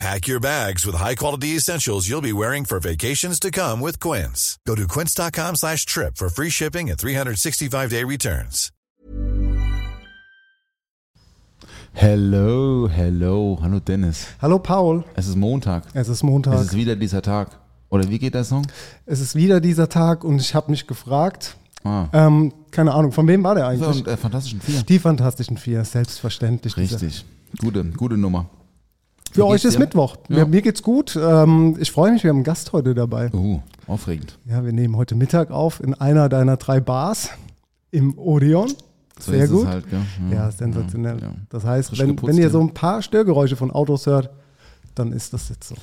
Pack your bags with high-quality essentials you'll be wearing for vacations to come with Quince. Go to quince.com slash trip for free shipping and 365-day returns. Hello, hello, hallo Dennis. Hallo Paul, Es ist Montag. es ist Montag. Es ist wieder dieser Tag. Oder wie geht der Song? Es ist wieder dieser Tag und ich habe mich gefragt, Ah, ähm, keine Ahnung, von wem war der eigentlich? von äh, Fantastischen Vier. Die Fantastischen Vier, selbstverständlich. Richtig. Gute, gute Nummer. Für Wie euch ist dir? Mittwoch. Ja. Mir, mir geht's gut. Ähm, ich freue mich, wir haben einen Gast heute dabei. Oh, aufregend. Ja, wir nehmen heute Mittag auf in einer deiner drei Bars im Odeon. So Sehr ist gut. Halt, gell? Ja, sensationell. ja. Das heißt, wenn, geputzt wenn ihr so ein paar Störgeräusche von Autos hört, dann ist das jetzt so.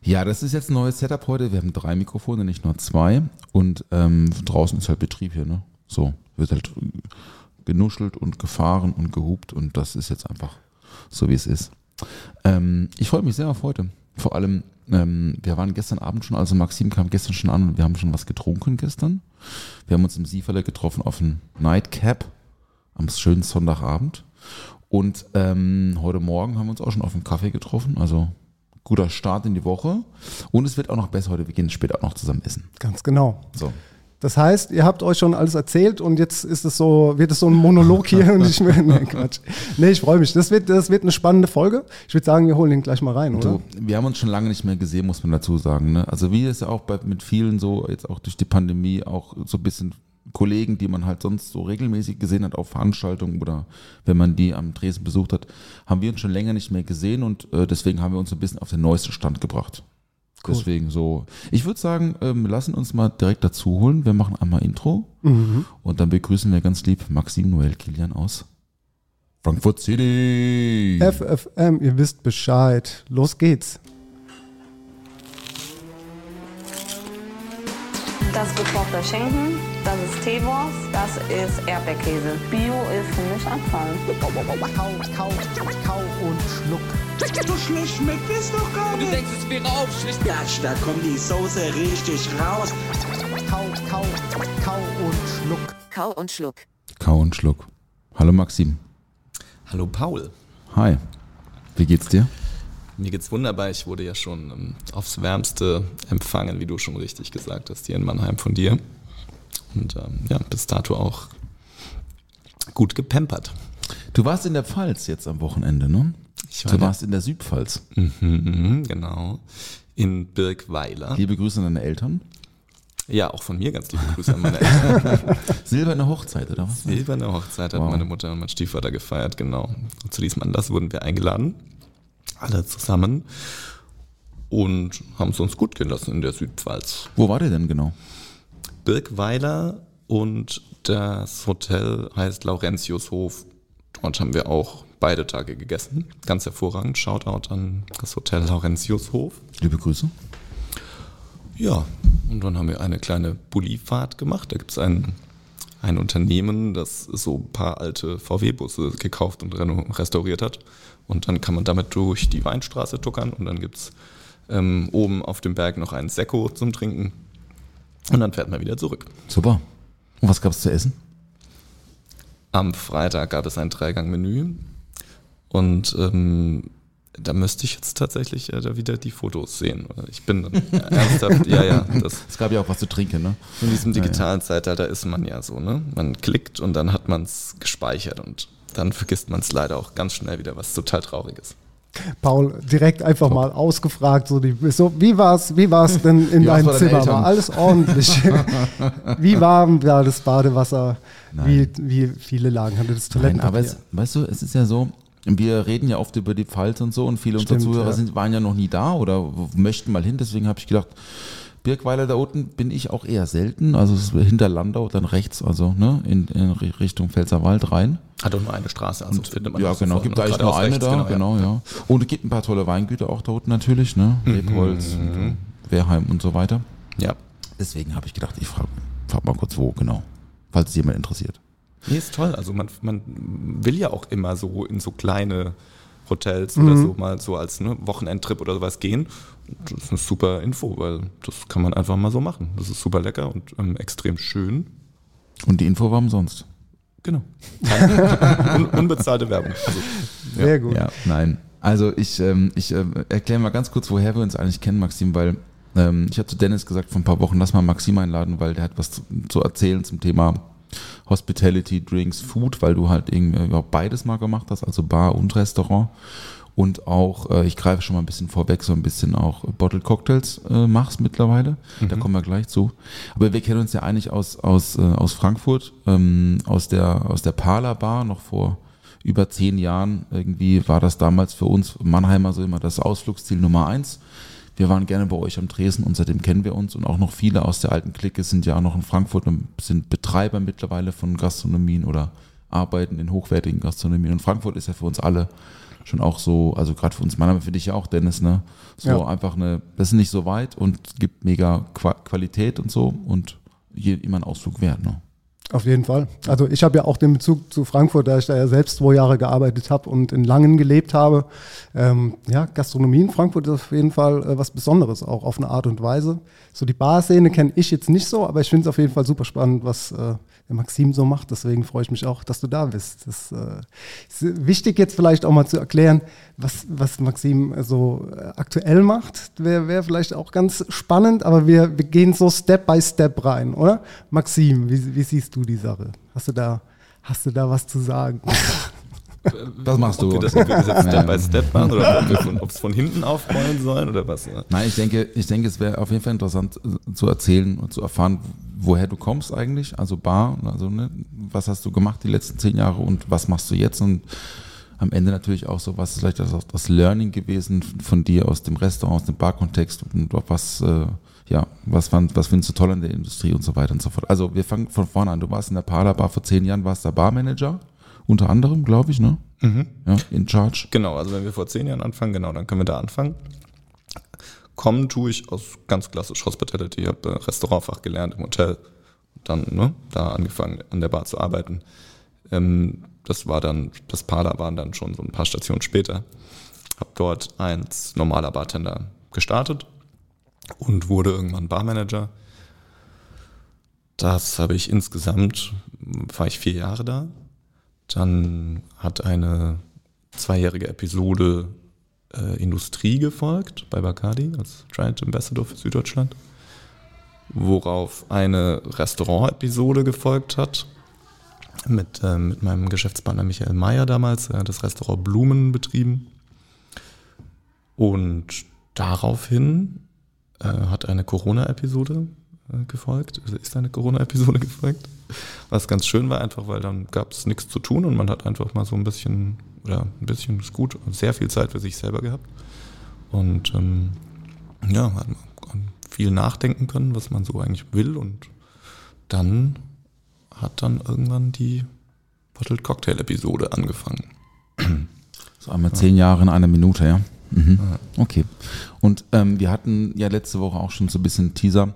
Ja, das ist jetzt ein neues Setup heute. Wir haben drei Mikrofone, nicht nur zwei. Und ähm, draußen ist halt Betrieb hier, ne? So, wird halt genuschelt und gefahren und gehupt und das ist jetzt einfach so, wie es ist. Ähm, ich freue mich sehr auf heute. Vor allem, ähm, wir waren gestern Abend schon, also Maxim kam gestern schon an und wir haben schon was getrunken gestern. Wir haben uns im Sieferle getroffen auf ein Nightcap am schönen Sonntagabend. Und ähm, heute Morgen haben wir uns auch schon auf einen Kaffee getroffen. Also guter Start in die Woche. Und es wird auch noch besser heute. Wir gehen später auch noch zusammen essen. Ganz genau. So. Das heißt, ihr habt euch schon alles erzählt und jetzt ist es so, wird es so ein Monolog hier und ich mehr. Nee, Quatsch. Nee, ich freue mich. Das wird, das wird eine spannende Folge. Ich würde sagen, wir holen ihn gleich mal rein, oder? Du, wir haben uns schon lange nicht mehr gesehen, muss man dazu sagen. Ne? Also wie es ja auch bei, mit vielen so, jetzt auch durch die Pandemie, auch so ein bisschen Kollegen, die man halt sonst so regelmäßig gesehen hat auf Veranstaltungen oder wenn man die am Dresden besucht hat, haben wir uns schon länger nicht mehr gesehen und äh, deswegen haben wir uns ein bisschen auf den neuesten Stand gebracht. Cool. Deswegen so. Ich würde sagen, ähm, lassen uns mal direkt dazu holen. Wir machen einmal Intro Mhm. und dann begrüßen wir ganz lieb Maxim Noel Kilian aus Frankfurt City. FFM, ihr wisst Bescheid. Los geht's. Das ist gekochter Schinken, das ist Teewurst, das ist Erdbeerkäse. Bio ist für mich Abfall. Kau, kau, kau und schluck. So schlecht schmeckt es doch gar Du nicht. denkst, es wäre aufschlicht. Gatsch, da kommt die Soße richtig raus. Kau, kau, kau und schluck. Kau und Schluck. Kau und Schluck. Hallo Maxim. Hallo Paul. Hi. Wie geht's dir? Mir geht's wunderbar. Ich wurde ja schon ähm, aufs Wärmste empfangen, wie du schon richtig gesagt hast, hier in Mannheim von dir. Und ähm, ja, bis dato auch gut gepampert. Du warst in der Pfalz jetzt am Wochenende, ne? Ich war Du warst in der Südpfalz. Mhm, genau. In Birkweiler. Liebe Grüße an deine Eltern. Ja, auch von mir ganz liebe Grüße an meine Eltern. Silberne Hochzeit, oder was? Silberne Hochzeit hat Wow. meine Mutter und mein Stiefvater gefeiert, genau. Und zu diesem Anlass wurden wir eingeladen. Alle zusammen. Und haben es uns gut gehen lassen in der Südpfalz. Wo war der denn genau? Birkweiler und das Hotel heißt Laurentiushof. Dort haben wir auch beide Tage gegessen. Ganz hervorragend. Shoutout an das Hotel Laurentiushof. Liebe Grüße. Ja, und dann haben wir eine kleine Bullifahrt gemacht. Da gibt es ein, ein Unternehmen, das so ein paar alte VW-Busse gekauft und restauriert hat. Und dann kann man damit durch die Weinstraße tuckern und dann gibt es ähm, oben auf dem Berg noch einen Sekko zum Trinken. Und dann fährt man wieder zurück. Super. Und was gab's zu essen? Am Freitag gab es ein Dreigang-Menü und ähm, da müsste ich jetzt tatsächlich äh, da wieder die Fotos sehen. Ich bin ernsthaft, ja, ja, das, Es gab ja auch was zu trinken, ne? in diesem digitalen Zeitalter ist man ja so, ne? Man klickt und dann hat man es gespeichert und dann vergisst man es leider auch ganz schnell wieder, was total traurig ist. Paul, direkt einfach mal ausgefragt, so, die, so wie war's, wie war's denn in deinem Zimmer? Eltern? War alles ordentlich? wie warm war das Badewasser? Wie, wie viele Lagen hatte das Nein, Toilettenpapier? aber es, weißt du, es ist ja so, wir reden ja oft über die Pfalz und so und viele unserer Stimmt, Zuhörer ja. sind, waren ja noch nie da oder möchten mal hin. Deswegen habe ich gedacht, Birkweiler da unten bin ich auch eher selten. Also hinter Landau, dann rechts, also ne, in, in Richtung Pfälzerwald rein. Hat doch nur eine Straße, also findet man Ja, auch genau, gibt eigentlich nur eine rechts, da, genau, ja. Und es gibt ein paar tolle Weingüter auch da unten natürlich, ne? Rebholz, und so, Wehrheim und so weiter. Ja. Deswegen habe ich gedacht, ich frage frag mal kurz, wo genau, falls es jemand interessiert. Nee, ist toll. Also man, man will ja auch immer so in so kleine Hotels oder so mal so als ne, Wochenendtrip oder sowas gehen. Das ist eine super Info, weil das kann man einfach mal so machen. Das ist super lecker und ähm, extrem schön. Und die Info war umsonst. Genau. Un unbezahlte Werbung. Also, ja. Sehr gut. Ja, nein. Also ich, ähm, ich äh, erkläre mal ganz kurz, woher wir uns eigentlich kennen, Maxim, weil ähm, ich hatte zu Dennis gesagt vor ein paar Wochen, lass mal Maxim einladen, weil der hat was zu, zu erzählen zum Thema Hospitality, Drinks, Food, weil du halt irgendwie überhaupt beides mal gemacht hast, also Bar und Restaurant. Und auch, äh, ich greife schon mal ein bisschen vorweg, so ein bisschen auch Bottled Cocktails äh, machst mittlerweile. Da kommen wir gleich zu. Aber wir kennen uns ja eigentlich aus, aus, äh, aus Frankfurt, ähm, aus der, aus der Parla Bar noch vor über zehn Jahren. Irgendwie war das damals für uns Mannheimer so immer das Ausflugsziel Nummer eins. Wir waren gerne bei euch am Tresen und seitdem kennen wir uns und auch noch viele aus der alten Clique sind ja auch noch in Frankfurt und sind Betreiber mittlerweile von Gastronomien oder arbeiten in hochwertigen Gastronomien. Und Frankfurt ist ja für uns alle schon auch so, also gerade für uns Mannheimer, für dich ja auch, Dennis, ne? So Ja. einfach eine, das ist nicht so weit und gibt mega Qua Qualität und so und je, immer ein Ausflug wert, ne? Auf jeden Fall. Also ich habe ja auch den Bezug zu Frankfurt, da ich da ja selbst zwei Jahre gearbeitet habe und in Langen gelebt habe. Ähm, ja, Gastronomie in Frankfurt ist auf jeden Fall äh, was Besonderes, auch auf eine Art und Weise. So die Barszene kenne ich jetzt nicht so, aber ich finde es auf jeden Fall super spannend, was äh, der Maxim so macht. Deswegen freue ich mich auch, dass du da bist. Das äh, ist wichtig jetzt vielleicht auch mal zu erklären, was, was Maxim so äh, aktuell macht. Wäre wär vielleicht auch ganz spannend, aber wir, wir gehen so Step by Step rein, oder? Maxim, wie, wie siehst du die Sache? Hast du da, hast du da was zu sagen? Was machst du? Ob wir das, ob wir das jetzt Step by Step machen oder ob es von hinten aufrollen sollen oder was? Nein, ich denke, ich denke, es wäre auf jeden Fall interessant äh, zu erzählen und zu erfahren, woher du kommst eigentlich, also Bar, also ne, was hast du gemacht die letzten zehn Jahre und was machst du jetzt und am Ende natürlich auch so, was ist vielleicht das, das Learning gewesen von dir aus dem Restaurant, aus dem Barkontext und was, äh, ja, was, fand, was findest du toll an der Industrie und so weiter und so fort. Also wir fangen von vorne an. Du warst in der Parla Bar vor zehn Jahren, warst der Barmanager, unter anderem, glaube ich, ne? Ja, in Charge. Genau, also wenn wir vor zehn Jahren anfangen, genau, dann können wir da anfangen. Kommen tue ich aus ganz klassisch Hospitality. Ich habe äh, Restaurantfach gelernt im Hotel. Dann ne, da angefangen, an der Bar zu arbeiten. Ähm, das war dann, das Parler waren dann schon so ein paar Stationen später. Habe dort als normaler Bartender gestartet und wurde irgendwann Barmanager. Das habe ich insgesamt, war ich vier Jahre da. Dann hat eine zweijährige Episode äh, Industrie gefolgt bei Bacardi als Giant Ambassador für Süddeutschland, worauf eine Restaurant-Episode gefolgt hat mit, äh, mit meinem Geschäftspartner Michael Mayer damals, hat das Restaurant Blumen betrieben. Und daraufhin äh, hat eine Corona-Episode äh, gefolgt, also ist eine Corona-Episode gefolgt, was ganz schön war, einfach weil dann gab es nichts zu tun und man hat einfach mal so ein bisschen, oder ein bisschen ist gut, sehr viel Zeit für sich selber gehabt. Und ähm, ja, hat viel nachdenken können, was man so eigentlich will und dann hat dann irgendwann die Bottled Cocktail Episode angefangen. So einmal zehn Jahre in einer Minute, ja. Mhm. Okay. Und ähm, wir hatten ja letzte Woche auch schon so ein bisschen Teaser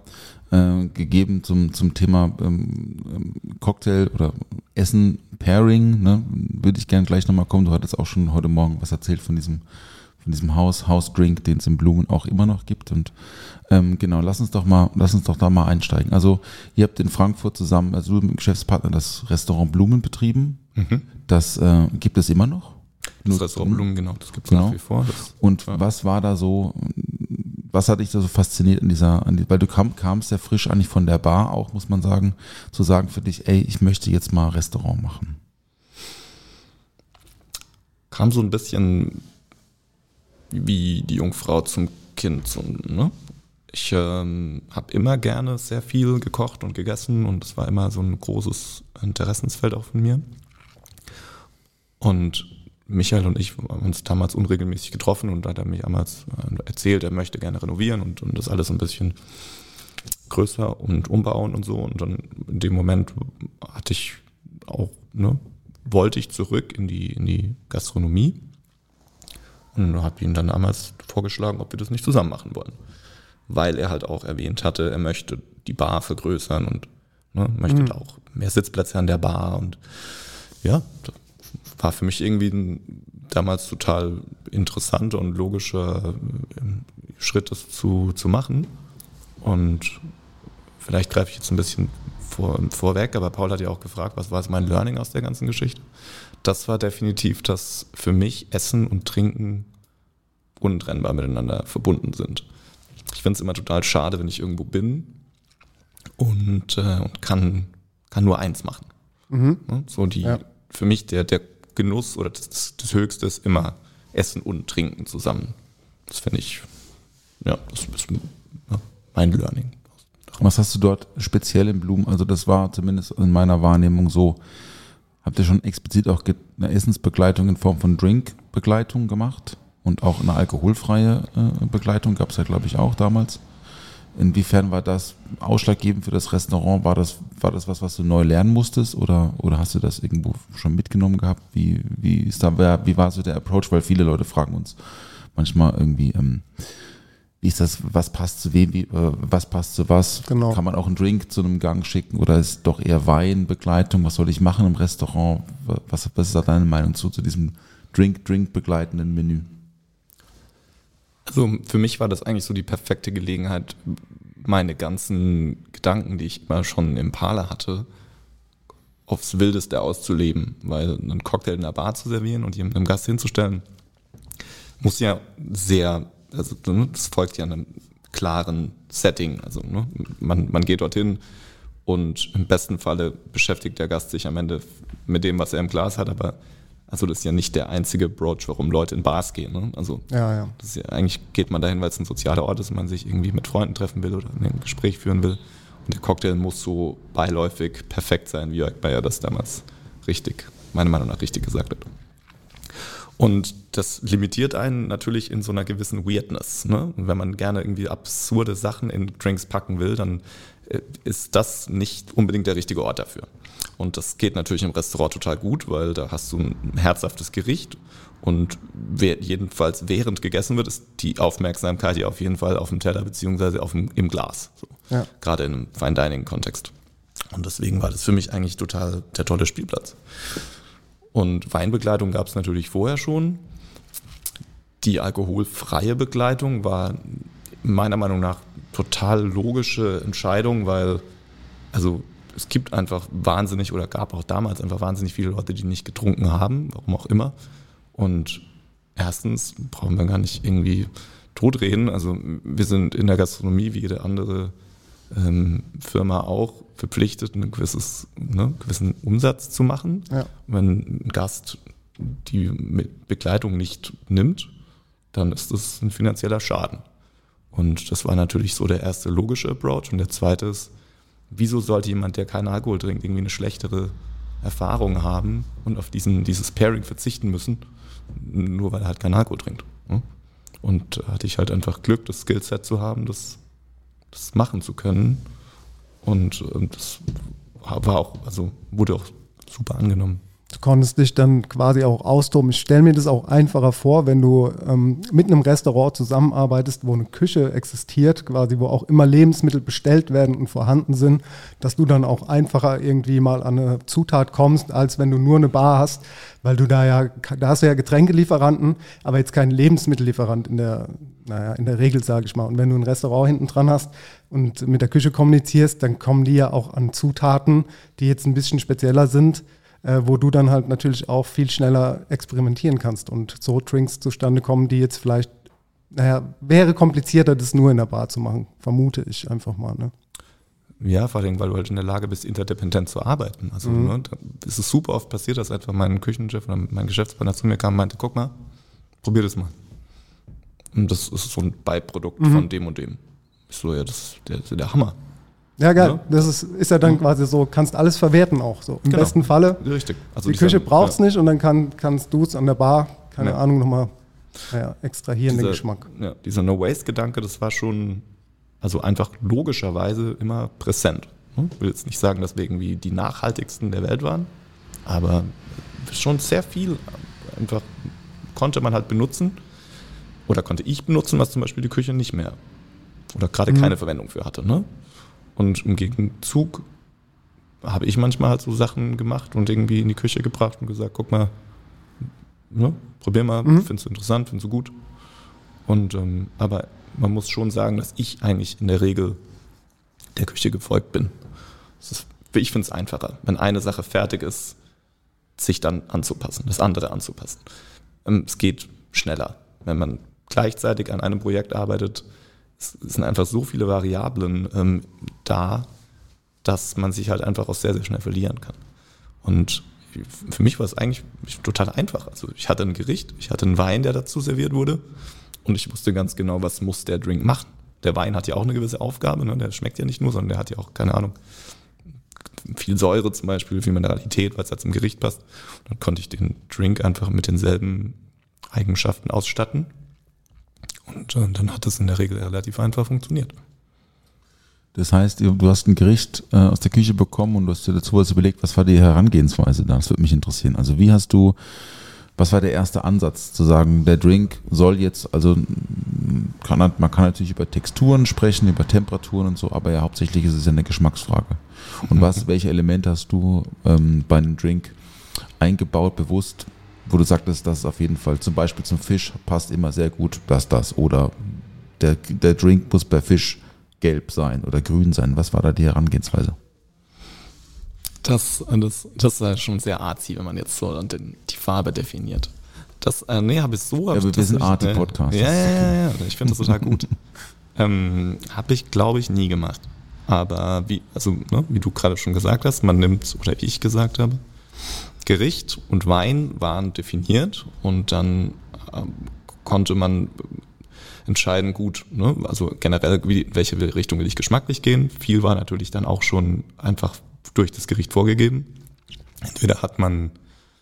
äh, gegeben zum, zum Thema ähm, ähm, Cocktail oder Essen, Pairing. Ne? Würde ich gerne gleich nochmal kommen. Du hattest auch schon heute Morgen was erzählt von diesem, von diesem Haus, Hausdrink, den es in Blumen auch immer noch gibt. Und ähm, genau, lass uns doch mal, lass uns doch da mal einsteigen. Also ihr habt in Frankfurt zusammen, also du mit dem Geschäftspartner, das Restaurant Blumen betrieben. Das äh, gibt es immer noch. Das Restaurant genau, das gibt es Genau. nach wie vor. Das, Und ja. was war da so, was hat dich da so fasziniert in dieser, an die, weil du kam, kamst ja frisch eigentlich von der Bar auch, muss man sagen, zu sagen für dich, ey, ich möchte jetzt mal Restaurant machen. kam so ein bisschen wie die Jungfrau zum Kind. So, ne? Ich ähm, habe immer gerne sehr viel gekocht und gegessen und es war immer so ein großes Interessensfeld auch von mir. Und Michael und ich haben uns damals unregelmäßig getroffen und da hat er mir damals äh, erzählt, er möchte gerne renovieren und, und das alles ein bisschen größer und umbauen und so. Und dann in dem Moment hatte ich auch, ne, wollte ich zurück in die, in die Gastronomie und habe ihm dann damals vorgeschlagen, ob wir das nicht zusammen machen wollen. Weil er halt auch erwähnt hatte, er möchte die Bar vergrößern und ne, möchte da auch mehr Sitzplätze an der Bar und ja, das war für mich irgendwie ein, damals total interessanter und logischer ähm, Schritt, das zu, zu machen. Und vielleicht greife ich jetzt ein bisschen vor, vorweg, aber Paul hat ja auch gefragt, was war jetzt mein Learning aus der ganzen Geschichte? Das war definitiv, dass für mich Essen und Trinken untrennbar miteinander verbunden sind. Ich finde es immer total schade, wenn ich irgendwo bin und, äh, und kann, kann nur eins machen. Mhm. Ne? So die, Ja. für mich der, der Genuss oder das, das Höchste ist immer Essen und Trinken zusammen. Das finde ich, ja, das ist mein Learning. Was hast du dort speziell im Blumen? Also das war zumindest in meiner Wahrnehmung so. Habt ihr schon explizit auch eine Essensbegleitung in Form von Drinkbegleitung gemacht? Und auch eine alkoholfreie äh, Begleitung gab es ja, glaube ich, auch damals. Inwiefern war das ausschlaggebend für das Restaurant? War das, war das was, was du neu lernen musstest? Oder, oder hast du das irgendwo schon mitgenommen gehabt? Wie, wie, ist da, wie war so der Approach? Weil viele Leute fragen uns manchmal irgendwie, ähm, wie ist das, was passt zu wem, wie, äh, was passt zu was? Genau. Kann man auch einen Drink zu einem Gang schicken oder ist doch eher Weinbegleitung? Was soll ich machen im Restaurant? Was, was ist da deine Meinung zu, zu diesem Drink, Drink begleitenden Menü? Also für mich war das eigentlich so die perfekte Gelegenheit, meine ganzen Gedanken, die ich immer schon im Parler hatte, aufs Wildeste auszuleben. Weil einen Cocktail in der Bar zu servieren und jemandem Gast hinzustellen, muss ja sehr, also ne, das folgt ja einem klaren Setting. Also ne, man, man geht dorthin und im besten Falle beschäftigt der Gast sich am Ende mit dem, was er im Glas hat, aber also das ist ja nicht der einzige Approach, warum Leute in Bars gehen. Ne? Also Ja, ja. ja, eigentlich geht man dahin, weil es ein sozialer Ort ist und man sich irgendwie mit Freunden treffen will oder ein Gespräch führen will. Und der Cocktail muss so beiläufig perfekt sein, wie Jörg Bayer das damals richtig, meiner Meinung nach richtig gesagt hat. Und das limitiert einen natürlich in so einer gewissen Weirdness. Ne? Und wenn man gerne irgendwie absurde Sachen in Drinks packen will, dann äh, ist das nicht unbedingt der richtige Ort dafür. Und das geht natürlich im Restaurant total gut, weil da hast du ein herzhaftes Gericht und wer, jedenfalls während gegessen wird, ist die Aufmerksamkeit ja auf jeden Fall auf dem Teller beziehungsweise auf dem, im Glas. So. Ja. Gerade in einem Fine Dining Kontext. Und deswegen war das für mich eigentlich total der tolle Spielplatz. Und Weinbegleitung gab es natürlich vorher schon. Die alkoholfreie Begleitung war meiner Meinung nach total logische Entscheidung, weil also es gibt einfach wahnsinnig oder gab auch damals einfach wahnsinnig viele Leute, die nicht getrunken haben, warum auch immer. Und erstens brauchen wir gar nicht irgendwie totreden. Also wir sind in der Gastronomie wie jede andere ähm, Firma auch verpflichtet, einen gewisses, ne, gewissen Umsatz zu machen. Ja. Wenn ein Gast die Begleitung nicht nimmt, dann ist das ein finanzieller Schaden. Und das war natürlich so der erste logische Approach. Und der zweite ist, wieso sollte jemand, der keinen Alkohol trinkt, irgendwie eine schlechtere Erfahrung haben und auf diesen, dieses Pairing verzichten müssen, nur weil er halt keinen Alkohol trinkt. ne? Und hatte ich halt einfach Glück, das Skillset zu haben, das, das machen zu können. Und das war auch, also wurde auch super angenommen. Du konntest dich dann quasi auch austoben. Ich stelle mir das auch einfacher vor, wenn du ähm, mit einem Restaurant zusammenarbeitest, wo eine Küche existiert, quasi, wo auch immer Lebensmittel bestellt werden und vorhanden sind, dass du dann auch einfacher irgendwie mal an eine Zutat kommst, als wenn du nur eine Bar hast, weil du da ja, da hast du ja Getränkelieferanten, aber jetzt keinen Lebensmittellieferant in der, naja, in der Regel, sage ich mal. Und wenn du ein Restaurant hinten dran hast und mit der Küche kommunizierst, dann kommen die ja auch an Zutaten, die jetzt ein bisschen spezieller sind, äh, wo du dann halt natürlich auch viel schneller experimentieren kannst und so Drinks zustande kommen, die jetzt vielleicht, naja, wäre komplizierter, das nur in der Bar zu machen, vermute ich einfach mal. Ne? Ja, vor allem, weil du halt in der Lage bist, interdependent zu arbeiten. Also Mhm. ne, ist es super oft passiert, dass einfach mein Küchenchef oder mein Geschäftspartner zu mir kam und meinte, guck mal, probier das mal. Und das ist so ein Beiprodukt Mhm. von dem und dem. Ich so, ja, das ist der, das ist der Hammer. Ja, geil. Ja. Das ist, ist ja dann quasi so, kannst alles verwerten auch so. Im Genau. besten Falle. Richtig. Also die Küche braucht es ja, nicht und dann kann, kannst du es an der Bar, keine Ja. Ahnung, nochmal naja, extrahieren, den dieser, Geschmack. Ja, dieser No-Waste-Gedanke, das war schon, also einfach logischerweise immer präsent. ne? Ich will jetzt nicht sagen, dass wir irgendwie die nachhaltigsten der Welt waren, aber schon sehr viel einfach konnte man halt benutzen oder konnte ich benutzen, was zum Beispiel die Küche nicht mehr oder gerade Mhm. keine Verwendung für hatte. Ne? Und im Gegenzug habe ich manchmal halt so Sachen gemacht und irgendwie in die Küche gebracht und gesagt, guck mal, ne, probier mal, findest du interessant, findest du gut. Und ähm, aber man muss schon sagen, dass ich eigentlich in der Regel der Küche gefolgt bin. Ist, ich finde es einfacher, wenn eine Sache fertig ist, sich dann anzupassen, das andere anzupassen. Ähm, es geht schneller. Wenn man gleichzeitig an einem Projekt arbeitet, es sind einfach so viele Variablen ähm, da, dass man sich halt einfach auch sehr, sehr schnell verlieren kann. Und für mich war es eigentlich total einfach. Also ich hatte ein Gericht, ich hatte einen Wein, der dazu serviert wurde und ich wusste ganz genau, was muss der Drink machen. Der Wein hat ja auch eine gewisse Aufgabe, ne? der schmeckt ja nicht nur, sondern der hat ja auch, keine Ahnung, viel Säure zum Beispiel, viel Mineralität, weil es da zum Gericht passt. Und dann konnte ich den Drink einfach mit denselben Eigenschaften ausstatten. Und äh, dann hat es in der Regel relativ einfach funktioniert. Das heißt, du hast ein Gericht äh, aus der Küche bekommen und du hast dir dazu was überlegt, was war die Herangehensweise da? Das würde mich interessieren. Also wie hast du, was war der erste Ansatz zu sagen, der Drink soll jetzt, also kann, man kann natürlich über Texturen sprechen, über Temperaturen und so, aber ja hauptsächlich ist es ja eine Geschmacksfrage. Und was, welche Elemente hast du ähm, bei einem Drink eingebaut, bewusst, wo du sagtest, das ist auf jeden Fall zum Beispiel zum Fisch passt immer sehr gut, das, das oder der, der Drink muss bei Fisch gelb sein oder grün sein. Was war da die Herangehensweise? Das, das, das ist ja schon sehr arzi, wenn man jetzt so den, die Farbe definiert. Das, äh, nee, habe ich so. hab Ja, ich wir sind Arti-Podcast, Ja, das ist ja, ja, ja, ich finde das total gut. ähm, habe ich, glaube ich, nie gemacht. Aber wie, also, ne, wie du gerade schon gesagt hast, man nimmt, oder wie ich gesagt habe, Gericht und Wein waren definiert und dann ähm, konnte man entscheiden, gut, ne, also generell, wie, in welche Richtung will ich geschmacklich gehen. Viel war natürlich dann auch schon einfach durch das Gericht vorgegeben. Entweder hat man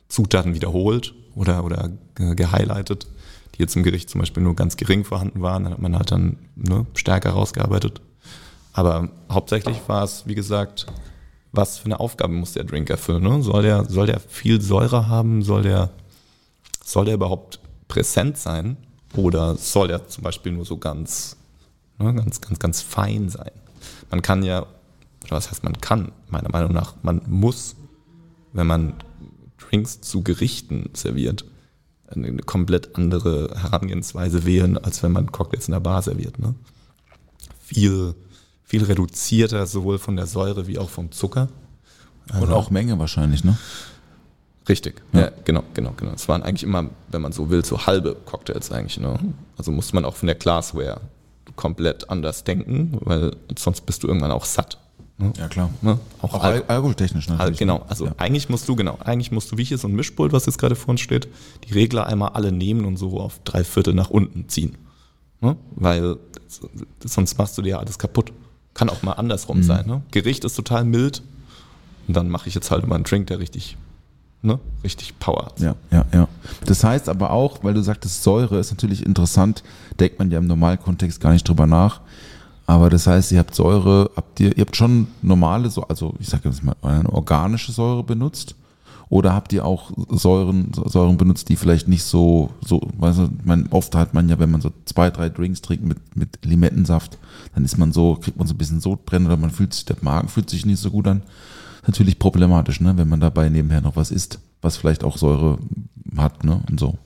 Zutaten wiederholt oder, oder ge- gehighlightet, die jetzt im Gericht zum Beispiel nur ganz gering vorhanden waren. Dann hat man halt dann ne, stärker rausgearbeitet. Aber hauptsächlich war es, wie gesagt, was für eine Aufgabe muss der Drink erfüllen? Ne? Soll, der, soll der viel Säure haben? Soll der, soll der überhaupt präsent sein? Oder soll der zum Beispiel nur so ganz, ne, ganz, ganz, ganz fein sein? Man kann ja, oder was heißt man kann, meiner Meinung nach, man muss, wenn man Drinks zu Gerichten serviert, eine, komplett andere Herangehensweise wählen, als wenn man Cocktails in der Bar serviert. Ne? Viel, viel reduzierter, sowohl von der Säure wie auch vom Zucker. Und auch Menge wahrscheinlich, ne? Richtig, ja. genau, genau, genau. Es waren eigentlich immer, wenn man so will, so halbe Cocktails eigentlich. Ne? Also musste man auch von der Glassware komplett anders denken, weil sonst bist du irgendwann auch satt. Ne? Ja, klar. Ne? Auch Al- al alkoholtechnisch Al- natürlich. genau, also Ja. eigentlich musst du, genau, eigentlich musst du, wie hier so ein Mischpult, was jetzt gerade vor uns steht, die Regler einmal alle nehmen und so auf drei Viertel nach unten ziehen. Ne? Weil sonst machst du dir ja alles kaputt. Kann auch mal andersrum Mhm. sein. Ne? Gericht ist total mild und dann mache ich jetzt halt mal einen Drink, der richtig, ne, richtig Power hat. Ja, ja, ja. Das heißt aber auch, weil du sagtest, Säure ist natürlich interessant, denkt man ja im normalen Kontext gar nicht drüber nach. Aber das heißt, ihr habt Säure, habt ihr, ihr habt schon normale, also ich sage jetzt mal, eine organische Säure benutzt? Oder habt ihr auch Säuren, Säuren benutzt, die vielleicht nicht so, so, weißt du, man, oft hat man ja, wenn man so zwei, drei Drinks trinkt mit, mit Limettensaft, dann ist man so, kriegt man so ein bisschen Sodbrennen oder man fühlt sich, der Magen fühlt sich nicht so gut an. Natürlich problematisch, ne, wenn man dabei nebenher noch was isst, was vielleicht auch Säure hat, ne, und so.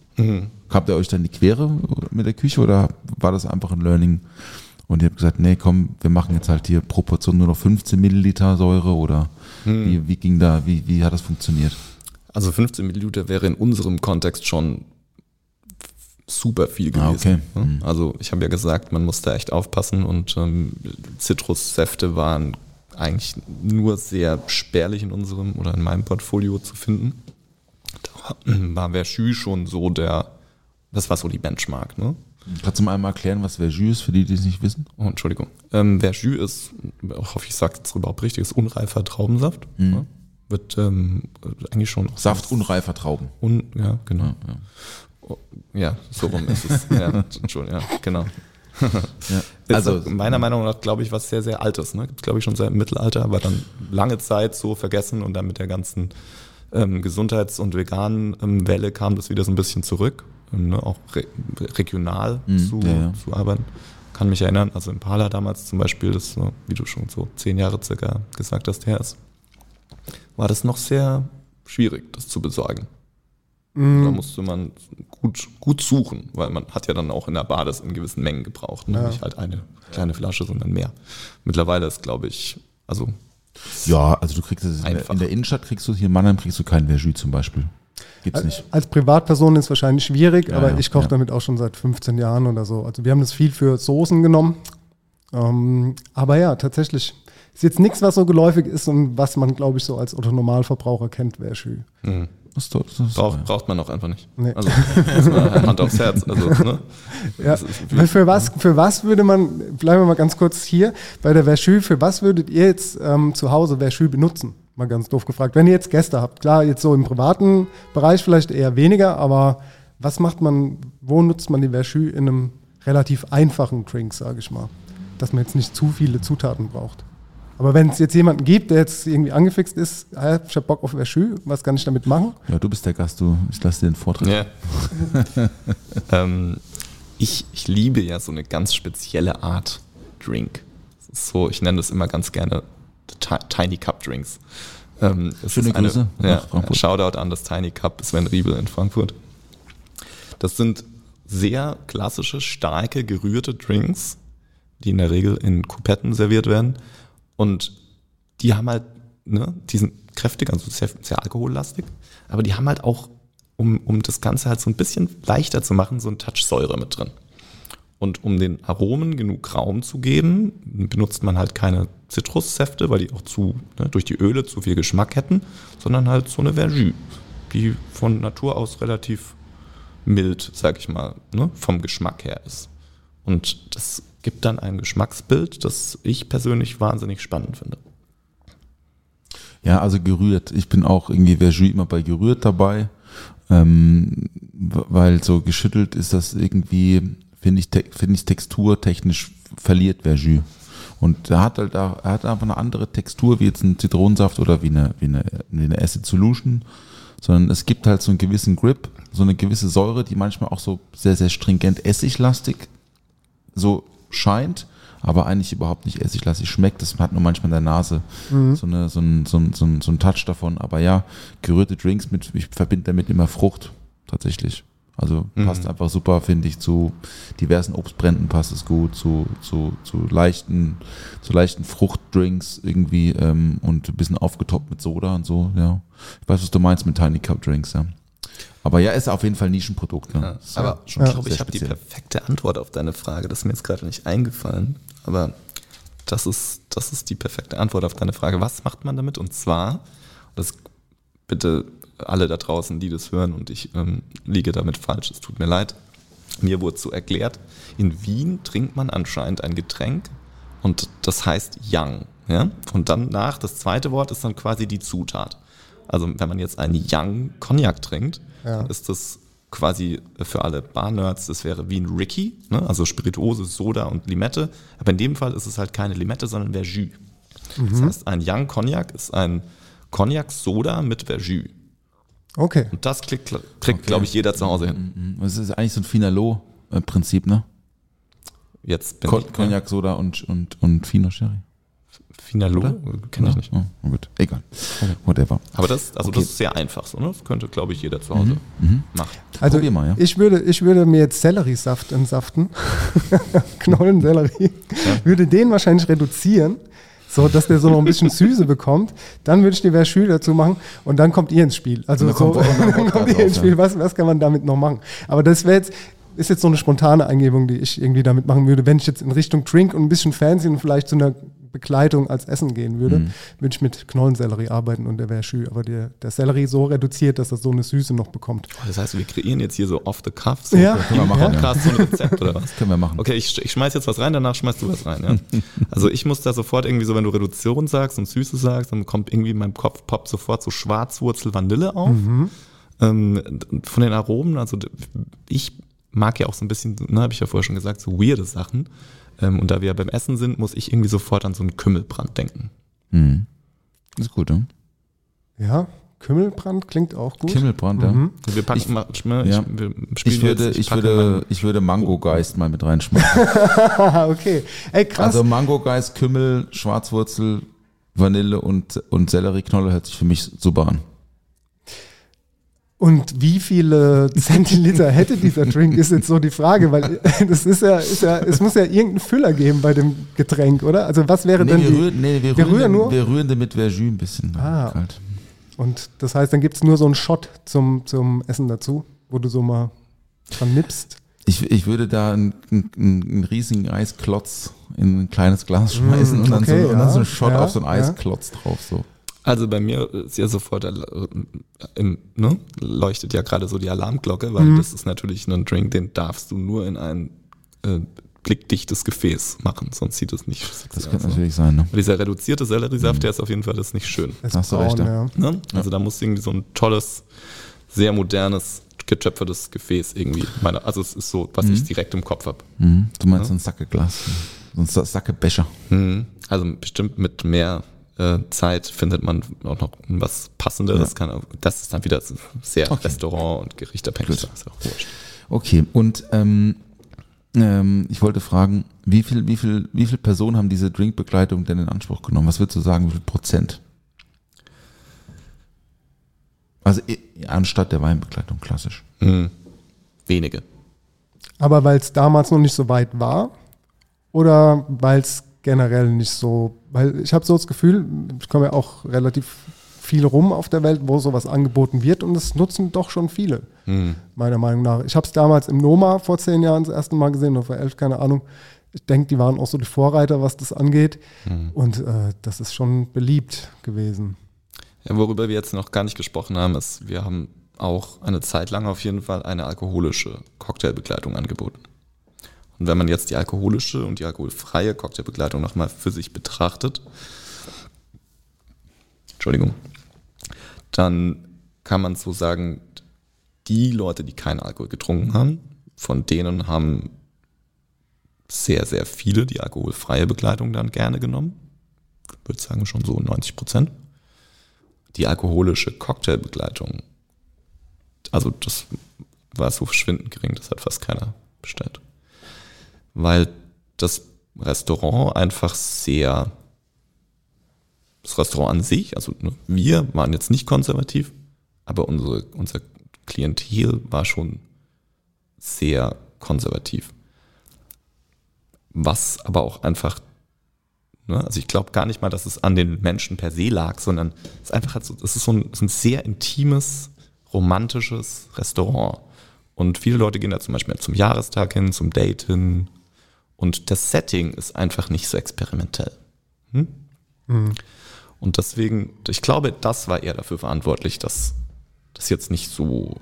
Habt ihr euch dann die Quere mit der Küche oder war das einfach ein Learning? Und ihr habt gesagt, nee, komm, wir machen jetzt halt hier Proportion nur noch 15 Milliliter Säure oder wie, wie ging da, wie, wie hat das funktioniert? Also 15 Milliliter wäre in unserem Kontext schon super viel gewesen. Ah, okay. ne? Also ich habe ja gesagt, man muss da echt aufpassen und ähm, Zitrussäfte waren eigentlich nur sehr spärlich in unserem oder in meinem Portfolio zu finden. Da war Verschü schon so der, das war so die Benchmark, ne? Kannst du mal einmal erklären, was Verjus ist, für die, die es nicht wissen? Oh, Entschuldigung. Ähm, Verjus ist, ich hoffe, ich sage es überhaupt richtig, ist unreifer Traubensaft. Ne? Wird ähm, eigentlich schon auch Saft unreifer Trauben. Un, ja, genau. Oh, Ja, so rum ist es. ja, Entschuldigung, ja, genau. Ja. Also meiner Meinung nach, glaube ich, was sehr, sehr Altes. Ne? Gibt glaube ich, schon seit dem Mittelalter, aber dann lange Zeit so vergessen und dann mit der ganzen ähm, Gesundheits- und veganen ähm, Welle kam das wieder so ein bisschen zurück, ne? auch re regional zu, Mhm, ja, ja. zu arbeiten. Kann mich erinnern, also Impala damals zum Beispiel, das, so, wie du schon so zehn Jahre circa gesagt hast, her ist. war das noch sehr schwierig, das zu besorgen. Mhm. Da musste man gut, gut suchen, weil man hat ja dann auch in der Bar das in gewissen Mengen gebraucht. Ne? Ja. Nicht halt eine kleine Flasche, sondern mehr. Mittlerweile ist, glaube ich, also Ja, also du kriegst es in der, in Innenstadt kriegst du hier in Mannheim kriegst du kein Verjus zum Beispiel. Gibt's nicht. Als Privatperson ist es wahrscheinlich schwierig, Ja, aber ja, ich koche ja. damit auch schon seit 15 Jahren oder so. Also wir haben das viel für Soßen genommen. Ähm, aber ja, tatsächlich ist jetzt nichts, was so geläufig ist und was man, glaube ich, so als Otto Normalverbraucher kennt, wäre schön. Das ist doch- das ist braucht, man auch einfach nicht. Nee. Also Hand aufs Herz. Also, ne? Ja. Das für, was, für was würde man, bleiben wir mal ganz kurz hier, bei der Verschü, für was würdet ihr jetzt ähm, zu Hause Verschü benutzen? Mal ganz doof gefragt. Wenn ihr jetzt Gäste habt, klar, jetzt so im privaten Bereich vielleicht eher weniger, aber was macht man, wo nutzt man die Verschü in einem relativ einfachen Drink, sage ich mal? Dass man jetzt nicht zu viele Zutaten braucht. Aber wenn es jetzt jemanden gibt, der jetzt irgendwie angefixt ist, ah, ich hab Bock auf Verschü, was kann ich damit machen? Ja, du bist der Gast, du, ich lasse dir den Vortritt. Ja. ähm, ich, ich liebe ja so eine ganz spezielle Art Drink. So, ich nenne das immer ganz gerne Tiny Cup Drinks. Ähm, Schöne eine, Grüße ja. Shoutout an das Tiny Cup Sven Riebel in Frankfurt. Das sind sehr klassische, starke, gerührte Drinks, die in der Regel in Coupetten serviert werden. Und die haben halt, ne, die sind kräftig, also sehr, sehr alkohollastig, aber die haben halt auch, um, um das Ganze halt so ein bisschen leichter zu machen, so ein Touch Säure mit drin. Und um den Aromen genug Raum zu geben, benutzt man halt keine Zitrussäfte, weil die auch zu, ne, durch die Öle zu viel Geschmack hätten, sondern halt so eine Verjus, die von Natur aus relativ mild, sag ich mal, ne, vom Geschmack her ist. Und das gibt dann ein Geschmacksbild, das ich persönlich wahnsinnig spannend finde. Ja, also gerührt. Ich bin auch irgendwie Verjus immer bei gerührt dabei, ähm, weil so geschüttelt ist das irgendwie, finde ich, te finde ich texturtechnisch verliert Verjus. Und er hat halt auch, er hat einfach eine andere Textur wie jetzt ein Zitronensaft oder wie eine, wie eine, wie eine Acid Solution, sondern es gibt halt so einen gewissen Grip, so eine gewisse Säure, die manchmal auch so sehr, sehr stringent essiglastig so scheint, aber eigentlich überhaupt nicht essiglastig schmeckt. Das hat nur manchmal in der Nase so, eine, so, ein, so, ein, so, ein, so ein Touch davon. Aber ja, gerührte Drinks mit, ich verbinde damit immer Frucht, tatsächlich. Also passt einfach super, finde ich, zu diversen Obstbränden passt es gut, zu, zu, zu leichten, zu leichten Fruchtdrinks irgendwie ähm, und ein bisschen aufgetoppt mit Soda und so, ja. Ich weiß, was du meinst mit Tiny Cup Drinks, ja. Aber ja, ist auf jeden Fall ein Nischenprodukt. Ne? Ist Aber schon ich glaube, ich habe die perfekte Antwort auf deine Frage. Das ist mir jetzt gerade nicht eingefallen. Aber das ist, das ist die perfekte Antwort auf deine Frage. Was macht man damit? Und zwar, das bitte alle da draußen, die das hören und ich ähm, liege damit falsch, es tut mir leid. Mir wurde so erklärt, in Wien trinkt man anscheinend ein Getränk und das heißt Young. Ja? Und dann nach, das zweite Wort ist dann quasi die Zutat. Also wenn man jetzt einen Young Cognac trinkt, Ja. ist das quasi für alle Bar-Nerds, das wäre wie ein Ricky, ne? also Spirituose, Soda und Limette. Aber in dem Fall ist es halt keine Limette, sondern Verjus. Das heißt, ein Young Cognac ist ein Cognac-Soda mit Verjus. Okay. Und das kriegt, kriegt glaube ich, jeder zu Hause hin. Mhm. Das ist eigentlich so ein Finalo-Prinzip, ne? Jetzt bin Con- ich Cognac, Soda und, und, und Fino Sherry. Finalo, kenne ich nicht. Oh, gut, egal. Whatever. Aber das, also Okay. das ist sehr einfach so, ne? Das könnte, glaube ich, jeder zu Hause machen. Also Probier mal, ja. ich, würde, ich würde mir jetzt Selleriesaft entsaften, Knollensellerie, würde den wahrscheinlich reduzieren, so dass der so noch ein bisschen Süße bekommt. Dann würde ich die Verschü dazu machen und dann kommt ihr ins Spiel. Also dann so, kommt dann kommt ihr ins. Spiel. Was, was kann man damit noch machen? Aber das wäre jetzt ist jetzt so eine spontane Eingebung, die ich irgendwie damit machen würde. Wenn ich jetzt in Richtung Drink und ein bisschen fancy und vielleicht zu einer Begleitung als Essen gehen würde, Mhm. würde ich mit Knollensellerie arbeiten und der Verschü. Aber der, der Sellerie so reduziert, dass er so eine Süße noch bekommt. Oh, Das heißt, wir kreieren jetzt hier so off the cuff, so Ja, können wir machen, ja. Podcast so ein Rezept oder was? Können wir machen. Okay, ich, ich schmeiß jetzt was rein, danach schmeißt du was rein. Ja? Also ich muss da sofort irgendwie so, wenn du Reduktion sagst und Süße sagst, dann kommt irgendwie in meinem Kopf poppt sofort so Schwarzwurzel Vanille auf. Ähm, von den Aromen, also ich mag ja auch so ein bisschen, ne, habe ich ja vorher schon gesagt, so weirde Sachen. Ähm, und da wir ja beim Essen sind, muss ich irgendwie sofort an so einen Kümmelbrand denken. Mhm. Ist gut, ne? Ja, Kümmelbrand klingt auch gut. Kimmelbrand, ja. Wir packen Ich- mal, schme- ja. ich, Ich würde, jetzt, ich packe würde, ich würde Mango-Geist mal mit reinschmeißen. Okay. Ey, krass. Also Mango-Geist, Kümmel, Schwarzwurzel, Vanille und, und Sellerieknolle hört sich für mich super an. Und wie viele Zentiliter hätte dieser Drink, ist jetzt so die Frage, weil das ist ja, ist ja, es muss ja irgendeinen Füller geben bei dem Getränk, oder? Also was wäre Nee, denn wir die, rühren, nee, wir, wir rühren, rühren nur? wir rühren den mit Verjus ein bisschen Ah. kalt. Und das heißt, dann gibt es nur so einen Shot zum, zum Essen dazu, wo du so mal dran nippst. Ich, ich würde da einen, einen, einen riesigen Eisklotz in ein kleines Glas schmeißen und, dann Mm, okay, so, und dann ja, so einen Shot ja, auf so einen ja. Eisklotz drauf. So. Also bei mir ist ja sofort äh, im, ne, leuchtet ja gerade so die Alarmglocke, weil das ist natürlich ein Drink, den darfst du nur in ein äh, blickdichtes Gefäß machen, sonst sieht es nicht sexy Das aus. könnte Ne? natürlich sein. Ne? Dieser reduzierte Selleriesaft, der ist auf jeden Fall das ist nicht schön. Das Hast du recht, ja. Ne? Also da muss irgendwie so ein tolles, sehr modernes, getöpfertes Gefäß irgendwie. Meine, also es ist so, was ich direkt im Kopf habe. Mhm. Du meinst so ein Sackeglas, so ein Sa- Sackebecher. Mhm. Also bestimmt mit mehr Zeit findet man auch noch was Passenderes. Kann, auch- das ist dann wieder sehr Restaurant- und auch wurscht. Okay, und ähm, ähm, ich wollte fragen, wie viel, wie viel, wie viel Personen haben diese Drinkbegleitung denn in Anspruch genommen? Was würdest du sagen, wie viel Prozent? Also anstatt der Weinbegleitung, klassisch. Mhm. Wenige. Aber weil es damals noch nicht so weit war oder weil es generell nicht so, weil ich habe so das Gefühl, ich komme ja auch relativ viel rum auf der Welt, wo sowas angeboten wird und es nutzen doch schon viele, meiner Meinung nach. Ich habe es damals im Noma vor zehn Jahren das erste Mal gesehen oder vor elf, keine Ahnung. Ich denke, die waren auch so die Vorreiter, was das angeht und äh, das ist schon beliebt gewesen. Ja, worüber wir jetzt noch gar nicht gesprochen haben, ist, wir haben auch eine Zeit lang auf jeden Fall eine alkoholische Cocktailbegleitung angeboten. Und wenn man jetzt die alkoholische und die alkoholfreie Cocktailbegleitung nochmal für sich betrachtet, Entschuldigung, dann kann man so sagen, die Leute, die keinen Alkohol getrunken haben, von denen haben sehr, sehr viele die alkoholfreie Begleitung dann gerne genommen. Ich würde sagen schon so 90 Prozent die alkoholische Cocktailbegleitung, also das war so verschwindend gering, das hat fast keiner bestellt. Weil das Restaurant einfach sehr, das Restaurant an sich, also wir waren jetzt nicht konservativ, aber unsere, unser Klientel war schon sehr konservativ. Was aber auch einfach Ne? Also ich glaube gar nicht mal, dass es an den Menschen per se lag, sondern es ist einfach halt so, es ist so ein, ist ein sehr intimes, romantisches Restaurant. Und viele Leute gehen da zum Beispiel zum Jahrestag hin, zum Date hin. Und das Setting ist einfach nicht so experimentell. Hm? Und deswegen, ich glaube, das war eher dafür verantwortlich, dass das jetzt nicht so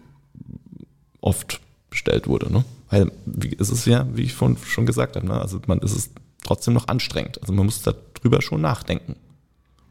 oft bestellt wurde. Ne? Weil wie, es ist ja, wie ich vorhin schon gesagt habe, ne? also man ist es trotzdem noch anstrengend. Also man muss darüber schon nachdenken.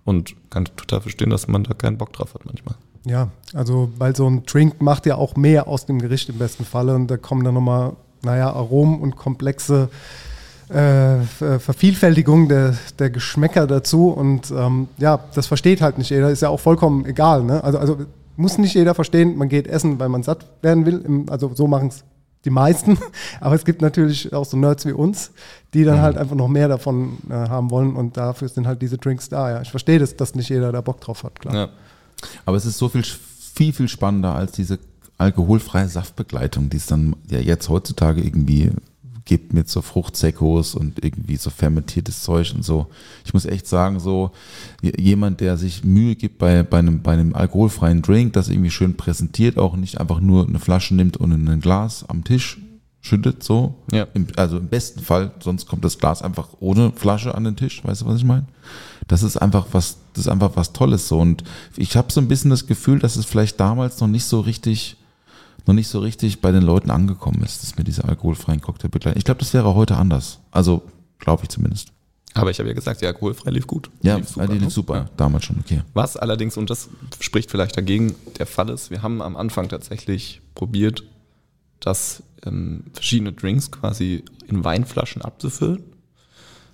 Und kann total verstehen, dass man da keinen Bock drauf hat manchmal. Ja, also weil so ein Drink macht ja auch mehr aus dem Gericht im besten Falle und da kommen dann nochmal, naja, Aromen und komplexe äh, Ver- Vervielfältigung der, der Geschmäcker dazu und ähm, ja, das versteht halt nicht jeder, ist ja auch vollkommen egal. Ne? Also, also muss nicht jeder verstehen, man geht essen, weil man satt werden will, also so machen es die meisten, aber es gibt natürlich auch so Nerds wie uns, die dann halt einfach noch mehr davon äh, haben wollen und dafür sind halt diese Drinks da. Ja, ich verstehe das, dass nicht jeder da Bock drauf hat, klar. Ja. Aber es ist so viel, viel, viel spannender als diese alkoholfreie Saftbegleitung, die es dann ja jetzt heutzutage irgendwie gibt mit so Fruchtsekos und irgendwie so fermentiertes Zeug und so. Ich muss echt sagen, so jemand, der sich Mühe gibt bei, bei, einem, bei einem alkoholfreien Drink, das irgendwie schön präsentiert, auch nicht einfach nur eine Flasche nimmt und in ein Glas am Tisch schüttet, so. Ja. Im, also im besten Fall, sonst kommt das Glas einfach ohne Flasche an den Tisch, weißt du, was ich meine? Das ist einfach was, das ist einfach was Tolles so. Und ich habe so ein bisschen das Gefühl, dass es vielleicht damals noch nicht so richtig, noch nicht so richtig bei den Leuten angekommen ist, dass mit dieser alkoholfreien Cocktailbegleitung. Ich glaube, das wäre heute anders. Also, glaube ich zumindest. Aber ich habe ja gesagt, die alkoholfrei lief gut. Ja, lief die lief ne? super. Ja. Damals schon, okay. Was allerdings, und das spricht vielleicht dagegen, der Fall ist, wir haben am Anfang tatsächlich probiert, das ähm, verschiedene Drinks quasi in Weinflaschen abzufüllen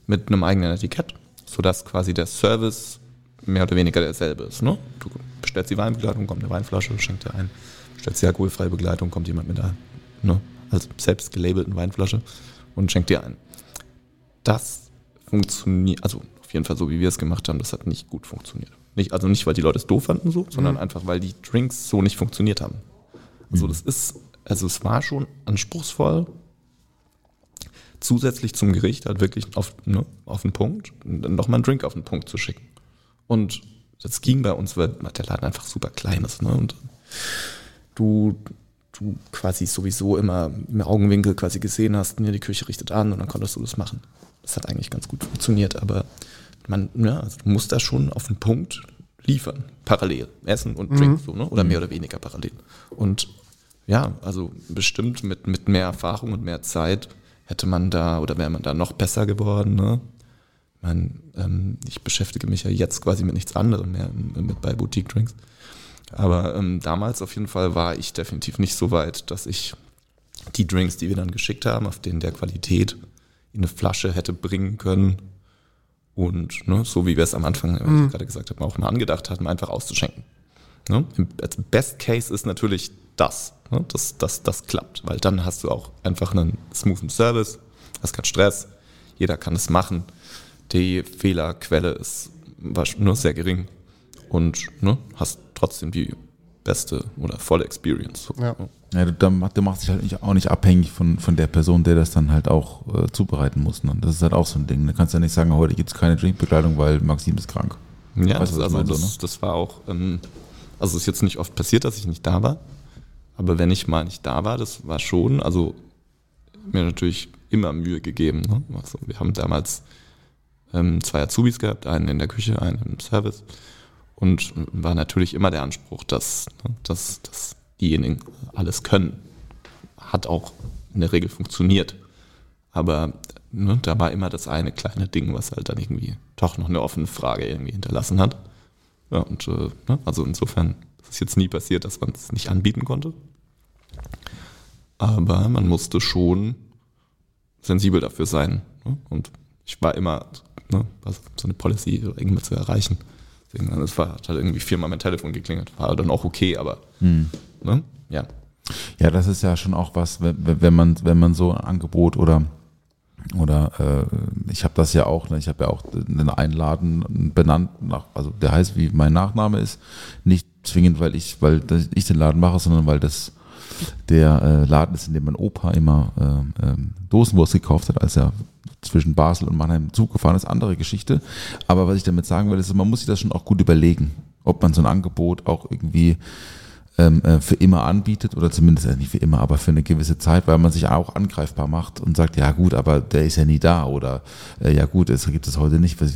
mit einem eigenen Etikett, sodass quasi der Service mehr oder weniger derselbe ist. Ne? Du bestellst die Weinbegleitung, kommt eine Weinflasche, schenkt dir ein. Bestellst die alkoholfreie Begleitung, kommt jemand mit einer ne, also selbst gelabelten Weinflasche und schenkt dir ein. Das funktioniert, also auf jeden Fall so, wie wir es gemacht haben, das hat nicht gut funktioniert. Nicht, also nicht, weil die Leute es doof fanden so, sondern einfach, weil die Drinks so nicht funktioniert haben. Also das ist, also es war schon anspruchsvoll, zusätzlich zum Gericht halt wirklich auf, ne, auf den Punkt, nochmal einen Drink auf den Punkt zu schicken. Und das ging bei uns, weil der Laden einfach super klein ist. Ne? Und du, du quasi sowieso immer im Augenwinkel quasi gesehen hast, ne, die Küche richtet an und dann konntest du das machen. Das hat eigentlich ganz gut funktioniert, aber man, ja, also du musst da schon auf den Punkt liefern, parallel. Essen und Drink, so, ne? oder mehr oder weniger parallel. Und ja, also bestimmt mit, mit mehr Erfahrung und mehr Zeit hätte man da oder wäre man da noch besser geworden. Ne? Ich, mein, ähm, ich beschäftige mich ja jetzt quasi mit nichts anderem mehr mit bei Boutique Drinks. Aber ähm, damals auf jeden Fall war ich definitiv nicht so weit, dass ich die Drinks, die wir dann geschickt haben, auf denen der Qualität in eine Flasche hätte bringen können. Und ne, so wie wir es am Anfang, wie ich gerade gesagt habe, auch mal angedacht hatten, einfach auszuschenken. Ne? Also Best Case ist natürlich das, ne? dass das, das klappt, weil dann hast du auch einfach einen smoothen Service, hast keinen Stress, jeder kann es machen. Die Fehlerquelle ist nur sehr gering und ne, hast trotzdem die beste oder volle Experience. So, Ja. Ja, du, du machst dich halt nicht, auch nicht abhängig von, von der Person, der das dann halt auch äh, zubereiten muss. Ne? Das ist halt auch so ein Ding. Du kannst ja nicht sagen, heute gibt es keine Drinkbekleidung, weil Maxim ist krank. Ja, Weißt du, das, also meine, so, das, ne? das war auch, ähm, also es ist jetzt nicht oft passiert, dass ich nicht da war, aber wenn ich mal nicht da war, das war schon, also mir natürlich immer Mühe gegeben. Ne? Also wir haben damals ähm, zwei Azubis gehabt, einen in der Küche, einen im Service und war natürlich immer der Anspruch, dass, ne, dass, dass diejenigen alles können. Hat auch in der Regel funktioniert. Aber ne, da war immer das eine kleine Ding, was halt dann irgendwie doch noch eine offene Frage irgendwie hinterlassen hat. Ja, und äh, ne, also insofern ist es jetzt nie passiert, dass man es nicht anbieten konnte. Aber man musste schon sensibel dafür sein. Ne? Und ich war immer, ne, was, so eine Policy irgendwie zu erreichen. Deswegen, es war, hat halt irgendwie viermal mein Telefon geklingelt. War dann auch okay, aber ne, ja. Ja, das ist ja schon auch was, wenn, wenn man, wenn man so ein Angebot oder oder äh, ich habe das ja auch, ne, ich habe ja auch einen Einladen benannt, nach, also der heißt, wie mein Nachname ist, nicht zwingend, weil ich, weil das, ich den Laden mache, sondern weil das der äh, Laden ist, in dem mein Opa immer äh, Dosenwurst gekauft hat, als er zwischen Basel und Mannheim Zug gefahren ist, andere Geschichte. Aber was ich damit sagen will, ist, man muss sich das schon auch gut überlegen, ob man so ein Angebot auch irgendwie ähm, äh, für immer anbietet oder zumindest äh, nicht für immer, aber für eine gewisse Zeit, weil man sich auch angreifbar macht und sagt, ja gut, aber der ist ja nie da oder äh, ja gut, es gibt es heute nicht, was,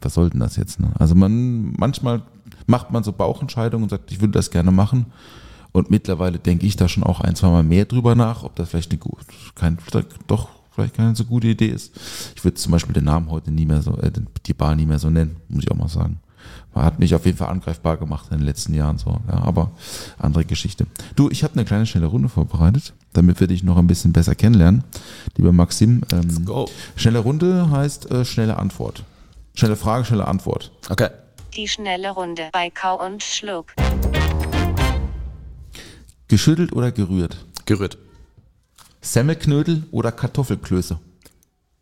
was soll denn das jetzt? Ne? Also man manchmal macht man so Bauchentscheidungen und sagt, ich würde das gerne machen und mittlerweile denke ich da schon auch ein, zwei Mal mehr drüber nach, ob das vielleicht eine gut, kein, doch vielleicht keine so gute Idee ist. Ich würde zum Beispiel den Namen heute nie mehr so, äh, die Bar nie mehr so nennen, muss ich auch mal sagen. Hat mich auf jeden Fall angreifbar gemacht in den letzten Jahren so, ja, aber andere Geschichte. Du, ich habe eine kleine schnelle Runde vorbereitet, damit wir dich noch ein bisschen besser kennenlernen, lieber Maxim. Ähm, go. Schnelle Runde heißt äh, schnelle Antwort. Schnelle Frage, schnelle Antwort. Okay. Die schnelle Runde bei Kau und Schluck. Geschüttelt oder gerührt? Gerührt. Semmelknödel oder Kartoffelklöße?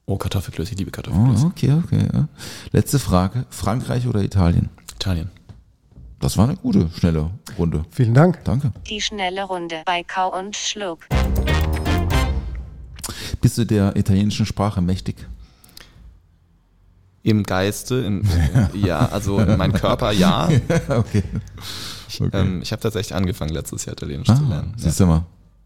Oh, Kartoffelklöße, ich liebe Oh, Kartoffelklöße. okay, okay. Ja. Letzte Frage. Frankreich oder Italien? Italien. Das war eine gute, schnelle Runde. Vielen Dank. Danke. Die schnelle Runde bei Kau und Schluck. Bist du der italienischen Sprache mächtig? Im Geiste, in, ja, also in mein Körper, ja. okay. Ähm, ich habe tatsächlich angefangen, letztes Jahr Italienisch zu Ah, lernen. siehst du mal.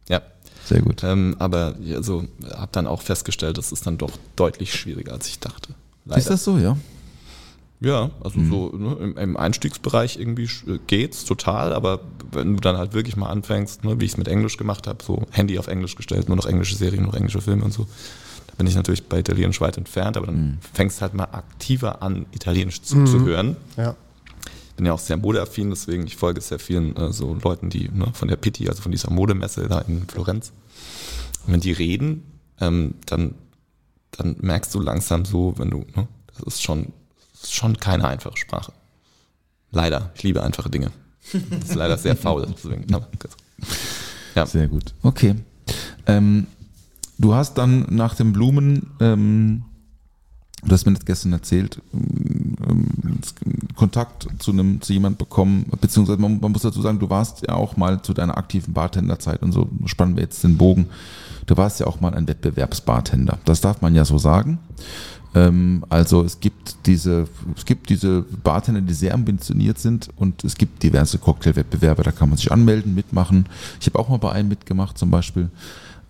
Ja. Sehr gut. Ähm, aber also, habe dann auch festgestellt, das ist dann doch deutlich schwieriger, als ich dachte. Leider. Ist das so, ja? Ja, also Mhm. so ne, im, im Einstiegsbereich irgendwie äh, geht's total, aber wenn du dann halt wirklich mal anfängst, ne, wie ich es mit Englisch gemacht habe, so Handy auf Englisch gestellt, nur noch englische Serien, nur noch englische Filme und so, da bin ich natürlich bei Italienisch weit entfernt, aber dann Mhm. fängst halt mal aktiver an, Italienisch zuzuhören. Ja. Bin ja auch sehr modeaffin, deswegen ich folge sehr vielen äh, so Leuten, die ne, von der Pitti, also von dieser Modemesse da in Florenz. Und wenn die reden, ähm, dann, dann merkst du langsam so, wenn du, ne, das ist schon, ist schon keine einfache Sprache. Leider, ich liebe einfache Dinge. Das ist leider sehr faul. Deswegen, ne, ja. Sehr gut. Okay. Ähm, du hast dann nach den Blumen ähm, Du hast mir das gestern erzählt, ähm, Kontakt zu einem, zu jemand bekommen, beziehungsweise man, man muss dazu sagen, du warst ja auch mal zu deiner aktiven Bartenderzeit und so spannen wir jetzt den Bogen. Du warst ja auch mal ein Wettbewerbsbartender. Das darf man ja so sagen. Ähm, also es gibt diese, es gibt diese Bartender, die sehr ambitioniert sind und es gibt diverse Cocktailwettbewerbe, da kann man sich anmelden, mitmachen. Ich habe auch mal bei einem mitgemacht zum Beispiel.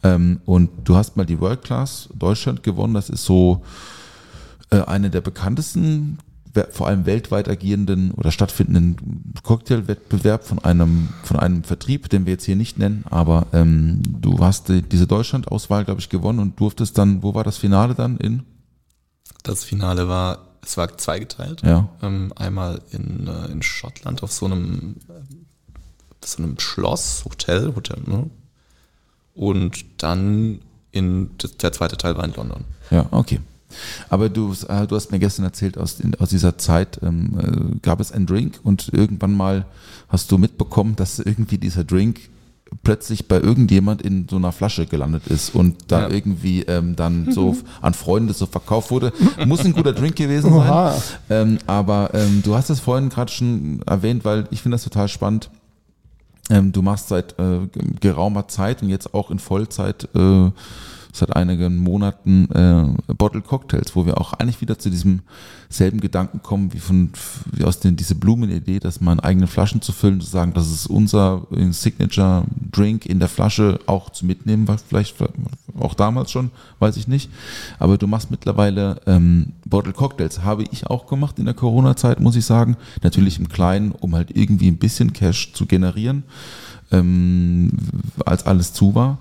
Ähm, und du hast mal die World Class Deutschland gewonnen. Das ist so eine der bekanntesten, vor allem weltweit agierenden oder stattfindenden Cocktailwettbewerb von einem, von einem Vertrieb, den wir jetzt hier nicht nennen, aber ähm, du hast die, diese Deutschland-Auswahl, glaube ich, gewonnen und durftest dann, wo war das Finale dann in? Das Finale war, es war zweigeteilt. Ja. Ähm, einmal in, äh, in Schottland auf so einem, ähm, so einem Schloss, Hotel, Hotel, ne? Und dann in, der zweite Teil war in London. Ja, okay. Aber du, äh, du hast mir gestern erzählt, aus, in, aus dieser Zeit ähm, äh, gab es einen Drink und irgendwann mal hast du mitbekommen, dass irgendwie dieser Drink plötzlich bei irgendjemand in so einer Flasche gelandet ist und da Ja. irgendwie ähm, dann so an Freunde so verkauft wurde. Muss ein guter Drink gewesen sein. Ähm, aber ähm, du hast es vorhin gerade schon erwähnt, weil ich finde das total spannend. Ähm, du machst seit äh, geraumer Zeit und jetzt auch in Vollzeit äh, seit einigen Monaten äh, Bottle Cocktails, wo wir auch eigentlich wieder zu diesem selben Gedanken kommen, wie von wie aus den, diese Blumenidee, dass man eigene Flaschen zu füllen, zu sagen, das ist unser äh, Signature Drink in der Flasche auch zu mitnehmen, was vielleicht auch damals schon, weiß ich nicht. Aber du machst mittlerweile ähm, Bottle Cocktails, habe ich auch gemacht in der Corona-Zeit, muss ich sagen. Natürlich im Kleinen, um halt irgendwie ein bisschen Cash zu generieren, ähm, als alles zu war.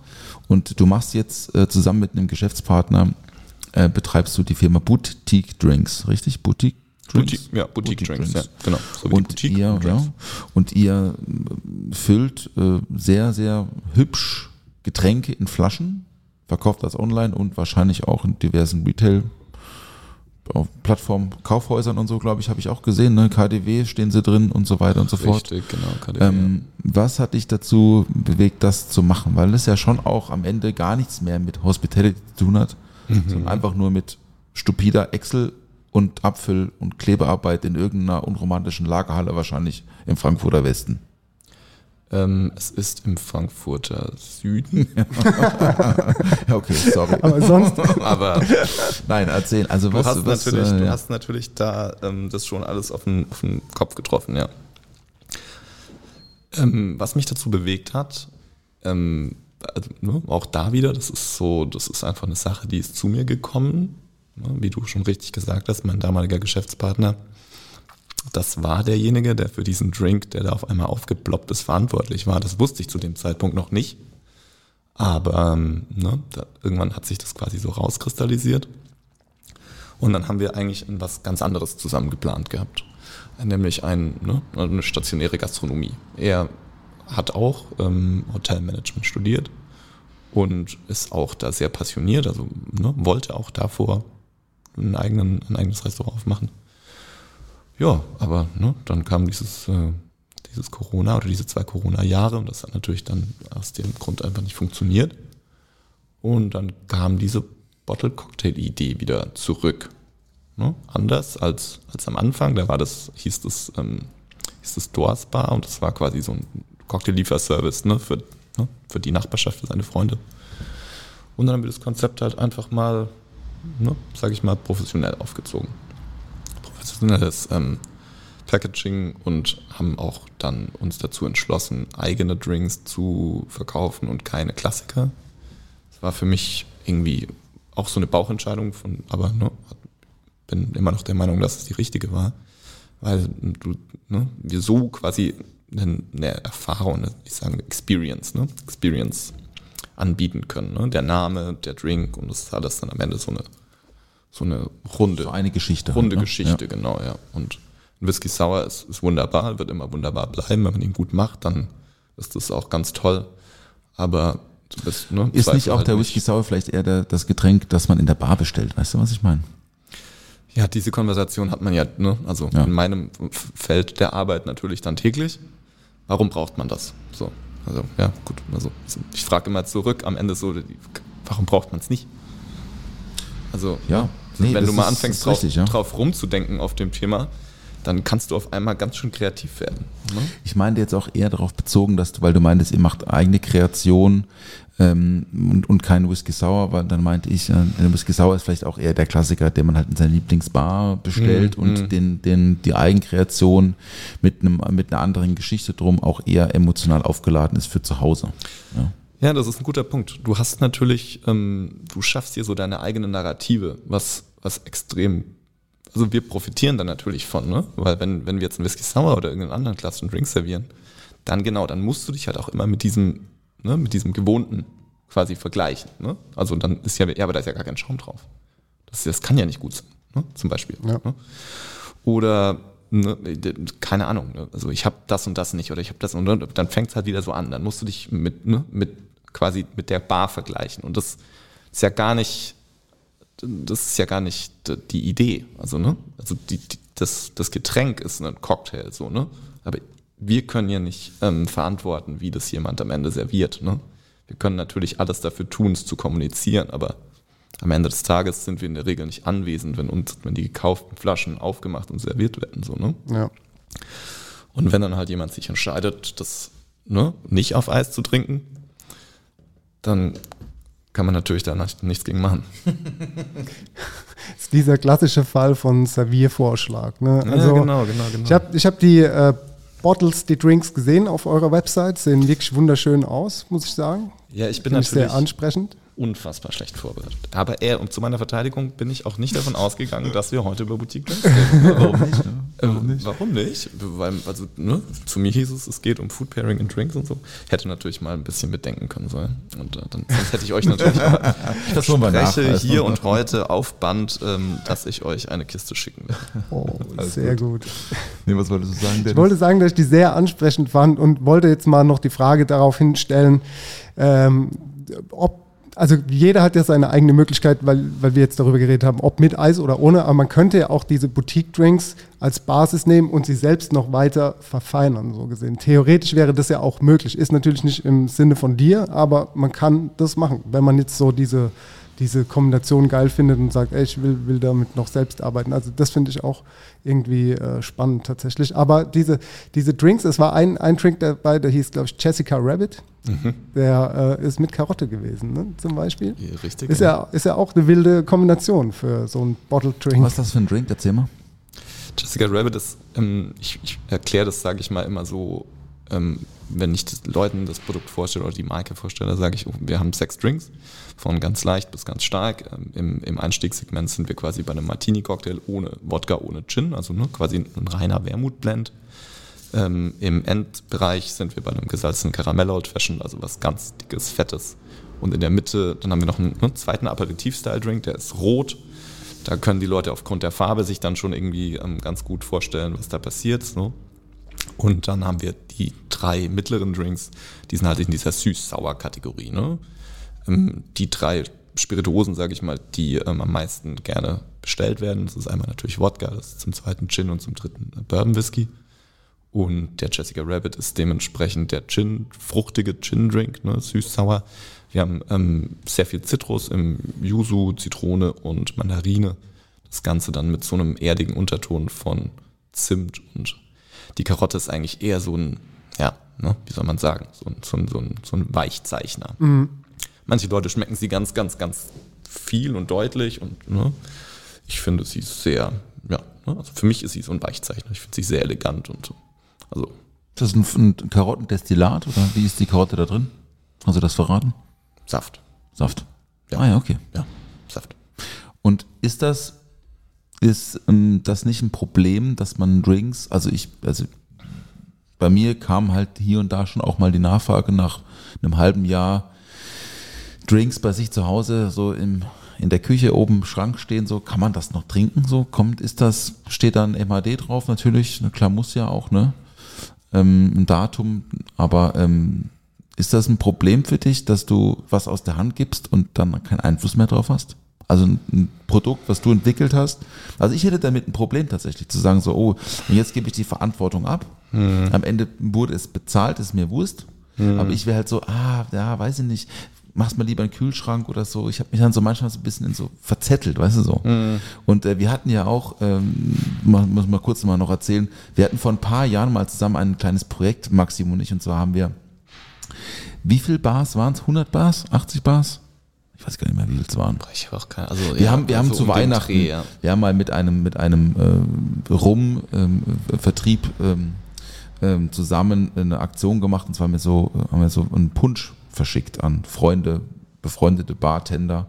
Und du machst jetzt äh, zusammen mit einem Geschäftspartner, äh, betreibst du die Firma Boutique Drinks, richtig? Boutique Drinks? Boutique, ja, Boutique, Drinks, ja, genau. So und, Boutique ihr, Drinks. ja, und ihr äh, füllt äh, sehr, sehr hübsch Getränke in Flaschen, verkauft das online und wahrscheinlich auch in diversen Retail- auf Plattformen, Kaufhäusern und so, glaube ich, habe ich auch gesehen. Ne? KDW stehen sie drin und so weiter und so fort. Richtig, genau. KDW, Ähm, was hat dich dazu bewegt, das zu machen? Weil es ja schon auch am Ende gar nichts mehr mit Hospitality zu tun hat, sondern einfach nur mit stupider Excel und Abfüll- und Klebearbeit in irgendeiner unromantischen Lagerhalle wahrscheinlich im Frankfurter Westen. Ähm, es ist im Frankfurter Süden, Ja, okay, sorry. Aber sonst, aber Nein, erzähl. Also du was, hast, was, natürlich, äh, du hast natürlich da ähm, das schon alles auf den, auf den Kopf getroffen, ja. Ähm, was mich dazu bewegt hat, ähm, also, ne, auch da wieder, das ist so, das ist einfach eine Sache, die ist zu mir gekommen, ne, wie du schon richtig gesagt hast, mein damaliger Geschäftspartner, das war derjenige, der für diesen Drink, der da auf einmal aufgeploppt ist, verantwortlich war. Das wusste ich zu dem Zeitpunkt noch nicht. Aber ähm, ne, da, irgendwann hat sich das quasi so rauskristallisiert. Und dann haben wir eigentlich was ganz anderes zusammen geplant gehabt. Nämlich ein, ne, eine stationäre Gastronomie. Er hat auch ähm, Hotelmanagement studiert und ist auch da sehr passioniert, also ne, wollte auch davor einen eigenen, ein eigenes Restaurant aufmachen. Ja, aber ne, dann kam dieses, äh, dieses Corona oder diese zwei Corona-Jahre und das hat natürlich dann aus dem Grund einfach nicht funktioniert. Und dann kam diese Bottle-Cocktail-Idee wieder zurück. Ne? Anders als, als am Anfang, da war das, hieß das, ähm, hieß das Doors Bar und das war quasi so ein Cocktail-Lieferservice ne? Für, ne? für die Nachbarschaft, für seine Freunde. Und dann haben wir das Konzept halt einfach mal, ne, sage ich mal, professionell aufgezogen. Professionelles ähm, Packaging und haben auch dann uns dazu entschlossen, eigene Drinks zu verkaufen und keine Klassiker. Das war für mich irgendwie auch so eine Bauchentscheidung von, aber ne, bin immer noch der Meinung, dass es die richtige war, weil du, ne, wir so quasi eine, Erfahrung, ich sage Experience, ne, Experience anbieten können. Ne? Der Name, der Drink und das hat das dann am Ende so eine so eine runde, So eine Geschichte. runde halt, ne? Geschichte, genau, ja. Und ein Whisky Sour ist, ist wunderbar, wird immer wunderbar bleiben. Wenn man ihn gut macht, dann ist das auch ganz toll. Aber du bist, ne, Ist nicht auch halt der Whisky Sour vielleicht eher der, das Getränk, das man in der Bar bestellt? Weißt du, was ich meine? Ja, diese Konversation hat man ja, ne, also Ja. in meinem Feld der Arbeit natürlich dann täglich. Warum braucht man das? So, also ja, gut. Also ich frage immer zurück am Ende so, warum braucht man es nicht? Also Ja, Nee, wenn du mal ist- anfängst ist drauf, richtig, ja. drauf rumzudenken auf dem Thema, dann kannst du auf einmal ganz schön kreativ werden. Ne? Ich meinte jetzt auch eher darauf bezogen, dass du, weil du meintest, ihr macht eigene Kreation ähm, und, und kein Whisky Sour, weil dann meinte ich, äh, ein Whisky Sour ist vielleicht auch eher der Klassiker, den man halt in seiner Lieblingsbar bestellt Mhm, und den, den, die Eigenkreation mit, einem, mit einer anderen Geschichte drum auch eher emotional aufgeladen ist für zu Hause. Ja. Ja, das ist ein guter Punkt. Du hast natürlich, ähm, du schaffst hier so deine eigene Narrative, was, was extrem, also wir profitieren da natürlich von, ne? Weil wenn, wenn wir jetzt einen Whisky Sour oder irgendeinen anderen klassischen Drink servieren, dann genau, dann musst du dich halt auch immer mit diesem, ne, mit diesem Gewohnten quasi vergleichen. Ne? Also dann ist ja, ja, aber da ist ja gar kein Schaum drauf. Das, das kann ja nicht gut sein, ne? zum Beispiel. Ja. Ne? Oder ne, keine Ahnung, ne? also ich habe das und das nicht oder ich habe das und und dann fängt es halt wieder so an. Dann musst du dich mit, ne, mit quasi mit der Bar vergleichen. Und das ist ja gar nicht, das ist ja gar nicht die Idee. Also, ne? Also die, die, das, das Getränk ist ein Cocktail, so, ne? Aber wir können ja nicht ähm, verantworten, wie das jemand am Ende serviert. Ne? Wir können natürlich alles dafür tun, es zu kommunizieren, aber am Ende des Tages sind wir in der Regel nicht anwesend, wenn uns, wenn die gekauften Flaschen aufgemacht und serviert werden. So, ne? Ja. Und wenn dann halt jemand sich entscheidet, das ne, nicht auf Eis zu trinken, dann kann man natürlich da nicht- nichts gegen machen. Das ist dieser klassische Fall von Serviervorschlag. Ne? Also, genau, genau, genau. Ich habe ich hab die äh, Bottles, die Drinks gesehen auf eurer Website, sehen wirklich wunderschön aus, muss ich sagen. ja, ich bin Finde ich sehr natürlich ansprechend. unfassbar schlecht vorbereitet. Aber eher, und zu meiner Verteidigung bin ich auch nicht davon ausgegangen, dass wir heute über Boutique Drinks reden. Warum nicht? Warum nicht? Warum nicht? Weil, also, ne, zu mir hieß es, es geht um Food Pairing and Drinks und so. Hätte natürlich mal ein bisschen mitdenken können sollen. Und äh, dann sonst hätte ich euch natürlich aber ich Das verspreche also. hier und heute auf Band, ähm, dass ich euch eine Kiste schicken werde. Oh, sehr gut. Nee, was wolltest du sagen, Ich wollte sagen, dass ich die sehr ansprechend fand und wollte jetzt mal noch die Frage darauf hinstellen, ähm, ob, also jeder hat ja seine eigene Möglichkeit, weil, weil wir jetzt darüber geredet haben, ob mit Eis oder ohne, aber man könnte ja auch diese Boutique-Drinks als Basis nehmen und sie selbst noch weiter verfeinern, so gesehen. Theoretisch wäre das ja auch möglich. Ist natürlich nicht im Sinne von dir, aber man kann das machen, wenn man jetzt so diese, diese Kombination geil findet und sagt, ey, ich will, will damit noch selbst arbeiten. Also das finde ich auch irgendwie äh, spannend tatsächlich. Aber diese, diese Drinks, es war ein, ein Drink dabei, der hieß, glaube ich, Jessica Rabbit. Der äh, ist mit Karotte gewesen, ne, zum Beispiel. Ja, richtig. Ist ja, ist ja auch eine wilde Kombination für so ein Bottle Drink. Was ist das für ein Drink? Erzähl mal. Jessica Rabbit ist, ähm, ich, ich erkläre das, sage ich mal, immer so, ähm, wenn ich das Leuten das Produkt vorstelle oder die Marke vorstelle, sage ich, oh, wir haben sechs Drinks, von ganz leicht bis ganz stark. Ähm, im, Im Einstiegssegment sind wir quasi bei einem Martini-Cocktail ohne Wodka, ohne Gin, also ne, quasi ein reiner Wermutblend. Ähm, Im Endbereich sind wir bei einem gesalzenen Karamell Old Fashioned, also was ganz dickes, fettes. Und in der Mitte, dann haben wir noch einen ne, zweiten Aperitif-Style-Drink, der ist rot. Da können die Leute aufgrund der Farbe sich dann schon irgendwie ähm, ganz gut vorstellen, was da passiert. So. Und dann haben wir die drei mittleren Drinks, die sind halt in dieser süß-sauer-Kategorie. Ne? Ähm, die drei Spirituosen, sage ich mal, die ähm, am meisten gerne bestellt werden. Das ist einmal natürlich Wodka, das ist zum zweiten Gin und zum dritten äh, Bourbon Whisky. Und der Jessica Rabbit ist dementsprechend der Gin, fruchtige Gin-Drink, ne, süß-sauer. Wir haben ähm, sehr viel Zitrus im Yuzu, Zitrone und Mandarine. Das Ganze dann mit so einem erdigen Unterton von Zimt und die Karotte ist eigentlich eher so ein, ja, ne, wie soll man sagen, so ein, so ein, so ein, so ein Weichzeichner. Manche Leute schmecken sie ganz, ganz, ganz viel und deutlich und ne, ich finde sie sehr, ja, ne, also für mich ist sie so ein Weichzeichner. Ich finde sie sehr elegant und so. Also Ist das ein, ein Karottendestillat oder wie ist die Karotte da drin? Hast du das verraten? Saft. Saft. Ja. Ah ja, okay. Ja, Saft. Und ist das, ist ähm, das nicht ein Problem, dass man Drinks, also ich, also bei mir kam halt hier und da schon auch mal die Nachfrage nach einem halben Jahr Drinks bei sich zu Hause, so im, in der Küche oben im Schrank stehen, so, kann man das noch trinken? So, kommt, ist das, steht da ein MAD drauf natürlich, na klar muss ja auch, ne? Ähm, ein Datum, aber ähm, ist das ein Problem für dich, dass du was aus der Hand gibst und dann keinen Einfluss mehr drauf hast? Also ein, ein Produkt, was du entwickelt hast. Also ich hätte damit ein Problem tatsächlich, zu sagen so, oh, und jetzt gebe ich die Verantwortung ab. Am Ende wurde es bezahlt, ist mir Wurst. Aber ich wäre halt so, ah, ja, weiß ich nicht. Mach's mal lieber in den Kühlschrank oder so. Ich habe mich dann so manchmal so ein bisschen in so verzettelt, weißt du so. Und äh, wir hatten ja auch, ähm, muss mal kurz mal noch erzählen, wir hatten vor ein paar Jahren mal zusammen ein kleines Projekt, Maxim und ich, und zwar haben wir, wie viel Bars waren es? 100 Bars? 80 Bars? Ich weiß gar nicht mehr, wie viel es waren. Ich habe auch keine, also Wir ja, haben, wir haben so zu um Weihnachten, Dreh, ja. wir haben mal mit einem, mit einem äh, Rum-Vertrieb ähm, ähm, zusammen eine Aktion gemacht und zwar haben wir so, äh, haben wir so einen Punsch verschickt an Freunde, befreundete Bartender